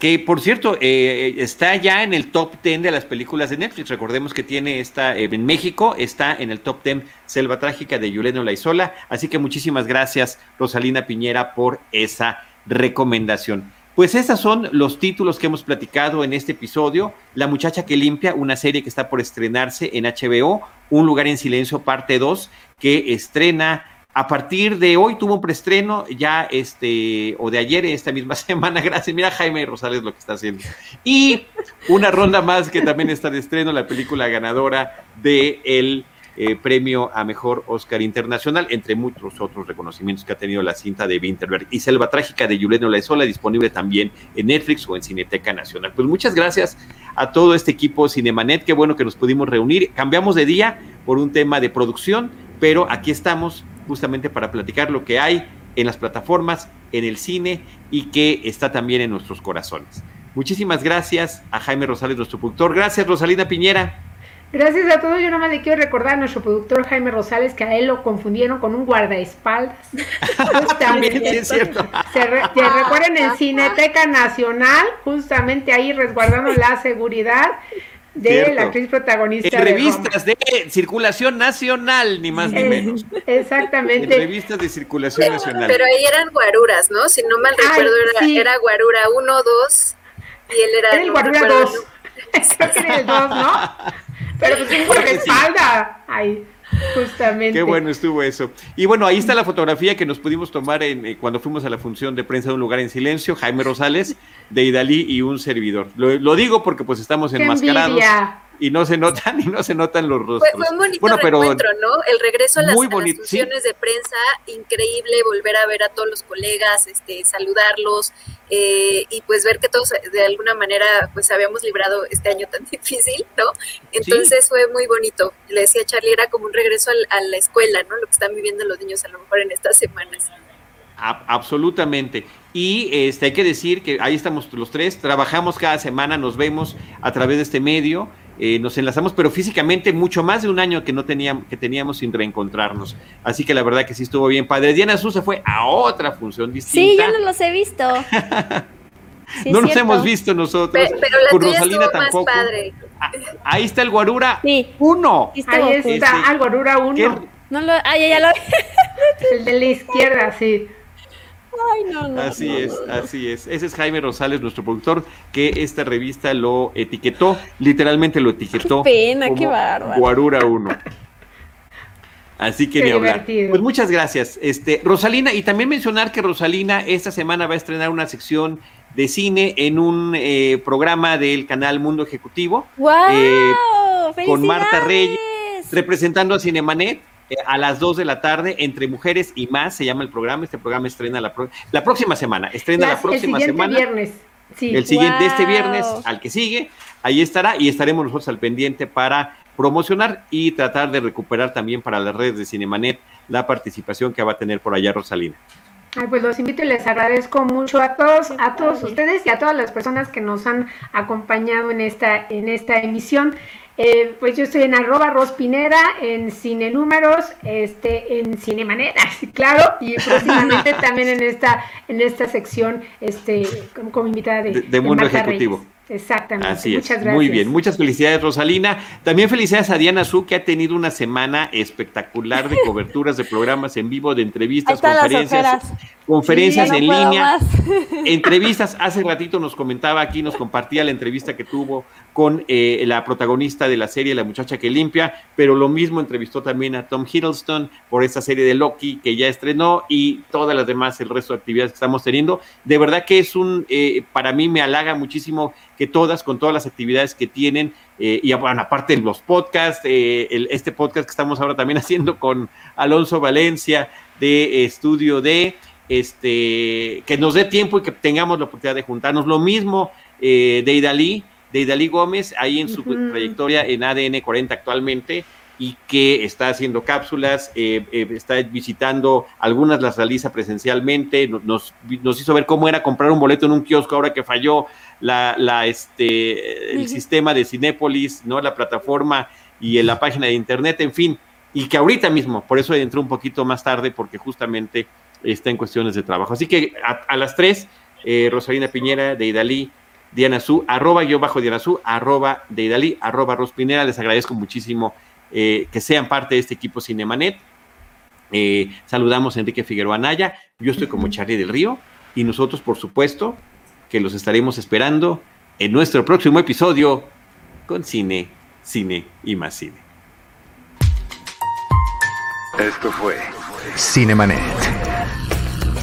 Que por cierto, eh, está ya en el top 10 de las películas de Netflix. Recordemos que tiene esta eh, en México, está en el top 10 Selva Trágica de Yuleno Laizola. Así que muchísimas gracias, Rosalina Piñera, por esa recomendación. Pues esos son los títulos que hemos platicado en este episodio. La muchacha que limpia, una serie que está por estrenarse en HBO, Un lugar en silencio, parte 2, que estrena a partir de hoy, tuvo un preestreno ya este, o de ayer, esta misma semana, gracias. Mira Jaime Rosales lo que está haciendo. Y una ronda más que también está de estreno, la película ganadora de el eh, premio a mejor Oscar Internacional, entre muchos otros reconocimientos que ha tenido la cinta de Winterberg y Selva Trágica de Juliano Laizola, disponible también en Netflix o en Cineteca Nacional. Pues muchas gracias a todo este equipo Cinemanet, qué bueno que nos pudimos reunir. Cambiamos de día por un tema de producción, pero aquí estamos justamente para platicar lo que hay en las plataformas, en el cine y que está también en nuestros corazones. Muchísimas gracias a Jaime Rosales, nuestro productor. Gracias, Rosalina Piñera. Gracias a todos. Yo nomás le quiero recordar a nuestro productor Jaime Rosales que a él lo confundieron con un guardaespaldas. También es cierto. Se, recuerden en Cineteca Nacional, justamente ahí resguardando la seguridad de la actriz protagonista. En revistas de, circulación nacional, ni más ni menos. Exactamente. En revistas de circulación nacional. Pero ahí eran guaruras, ¿no? Si no mal recuerdo, era, guarura 1, 2 y él era, el guarura 2. Creo que era el 2, ¿no? Pero pues un por espalda. Ay, justamente. Qué bueno estuvo eso. Y bueno, ahí está la fotografía que nos pudimos tomar en, eh, cuando fuimos a la función de prensa de un lugar en silencio, Jaime Rosales, de Idalí y un servidor. Lo, digo porque pues estamos enmascarados y no se notan y no se notan los rostros. Fue, un bonito bueno, pero ¿no? El regreso a las, funciones de prensa, increíble volver a ver a todos los colegas, este, saludarlos eh, y pues ver que todos de alguna manera pues habíamos librado este año tan difícil, ¿no? Entonces fue muy bonito. Le decía a Charlie, era como un regreso a la escuela, ¿no? Lo que están viviendo los niños a lo mejor en estas semanas. absolutamente. Y este, hay que decir que ahí estamos los tres, trabajamos cada semana, nos vemos a través de este medio. Eh, nos enlazamos, pero físicamente mucho más de un año que no teníamos, que teníamos sin reencontrarnos. Así que la verdad que sí estuvo bien padre. Diana Su se fue a otra función distinta. Sí, yo no los he visto. no nos hemos visto nosotros. Pero, la tuya Rosalina tampoco. Más padre. Ah, ahí está el Guarura sí. uno. Ahí está el ah, Guarura uno. No lo, ay, ya lo... el de la izquierda, sí. Ay, no, no, así es, así es. Ese es Jaime Rosales, nuestro productor, que esta revista lo etiquetó, literalmente lo etiquetó. Qué pena, qué bárbaro. Guarura 1. Así que ni hablar. Pues muchas gracias. Este, Rosalina, y también mencionar que Rosalina esta semana va a estrenar una sección de cine en un eh, programa del canal Mundo Ejecutivo. ¡Wow! Eh, con Marta Reyes, representando a Cinemanet a las 2 de la tarde, entre mujeres y más, se llama el programa. Este programa estrena la, la próxima semana. Estrena la próxima el semana. Viernes. Sí. El siguiente, este viernes, al que sigue, ahí estará y estaremos nosotros al pendiente para promocionar y tratar de recuperar también para las redes de Cinemanet la participación que va a tener por allá Rosalina. Ay, pues los invito y les agradezco mucho a todos, a todos ustedes y a todas las personas que nos han acompañado en esta, en esta emisión. Eh, pues yo estoy en arroba rospinera, en Cine Números, este, en Cinemanet, claro, y próximamente también en esta, en esta sección, este, como, invitada de, Mundo Ejecutivo. Exactamente. Así Muchas gracias. Muy bien. Muchas felicidades, Rosalina. También felicidades a Diana Su, que ha tenido una semana espectacular de coberturas de programas en vivo, de entrevistas, conferencias. Conferencias en línea, entrevistas. Hace ratito nos comentaba aquí, nos compartía la entrevista que tuvo con eh, la protagonista de la serie, la muchacha que limpia, pero lo mismo entrevistó también a Tom Hiddleston por esta serie de Loki que ya estrenó y todas las demás, el resto de actividades que estamos teniendo. De verdad que es un, eh, para mí me halaga muchísimo que todas, con todas las actividades que tienen, eh, y bueno, aparte los podcasts, este podcast que estamos ahora también haciendo con Alonso Valencia de Estudio D, este, que nos dé tiempo y que tengamos la oportunidad de juntarnos. Lo mismo eh, de Idalí, de Idalí Gómez, ahí en su trayectoria en ADN 40 actualmente, y que está haciendo cápsulas, eh, eh, está visitando, algunas las realiza presencialmente, nos, nos, hizo ver cómo era comprar un boleto en un kiosco ahora que falló la, la este, el sistema de Cinépolis, ¿no? la plataforma y en la página de internet, en fin, y que ahorita mismo, por eso entró un poquito más tarde, porque justamente está en cuestiones de trabajo. Así que a, las tres, eh, Rosalina Piñera de Idalí, Diana Su, arroba yo bajo Diana Su, arroba de Idalí, arroba Rospinera, les agradezco muchísimo eh, que sean parte de este equipo Cinemanet. Eh, saludamos a Enrique Figueroa Naya, yo estoy como Charlie del Río y nosotros, por supuesto, que los estaremos esperando en nuestro próximo episodio con cine, cine y más cine. Esto fue Cinemanet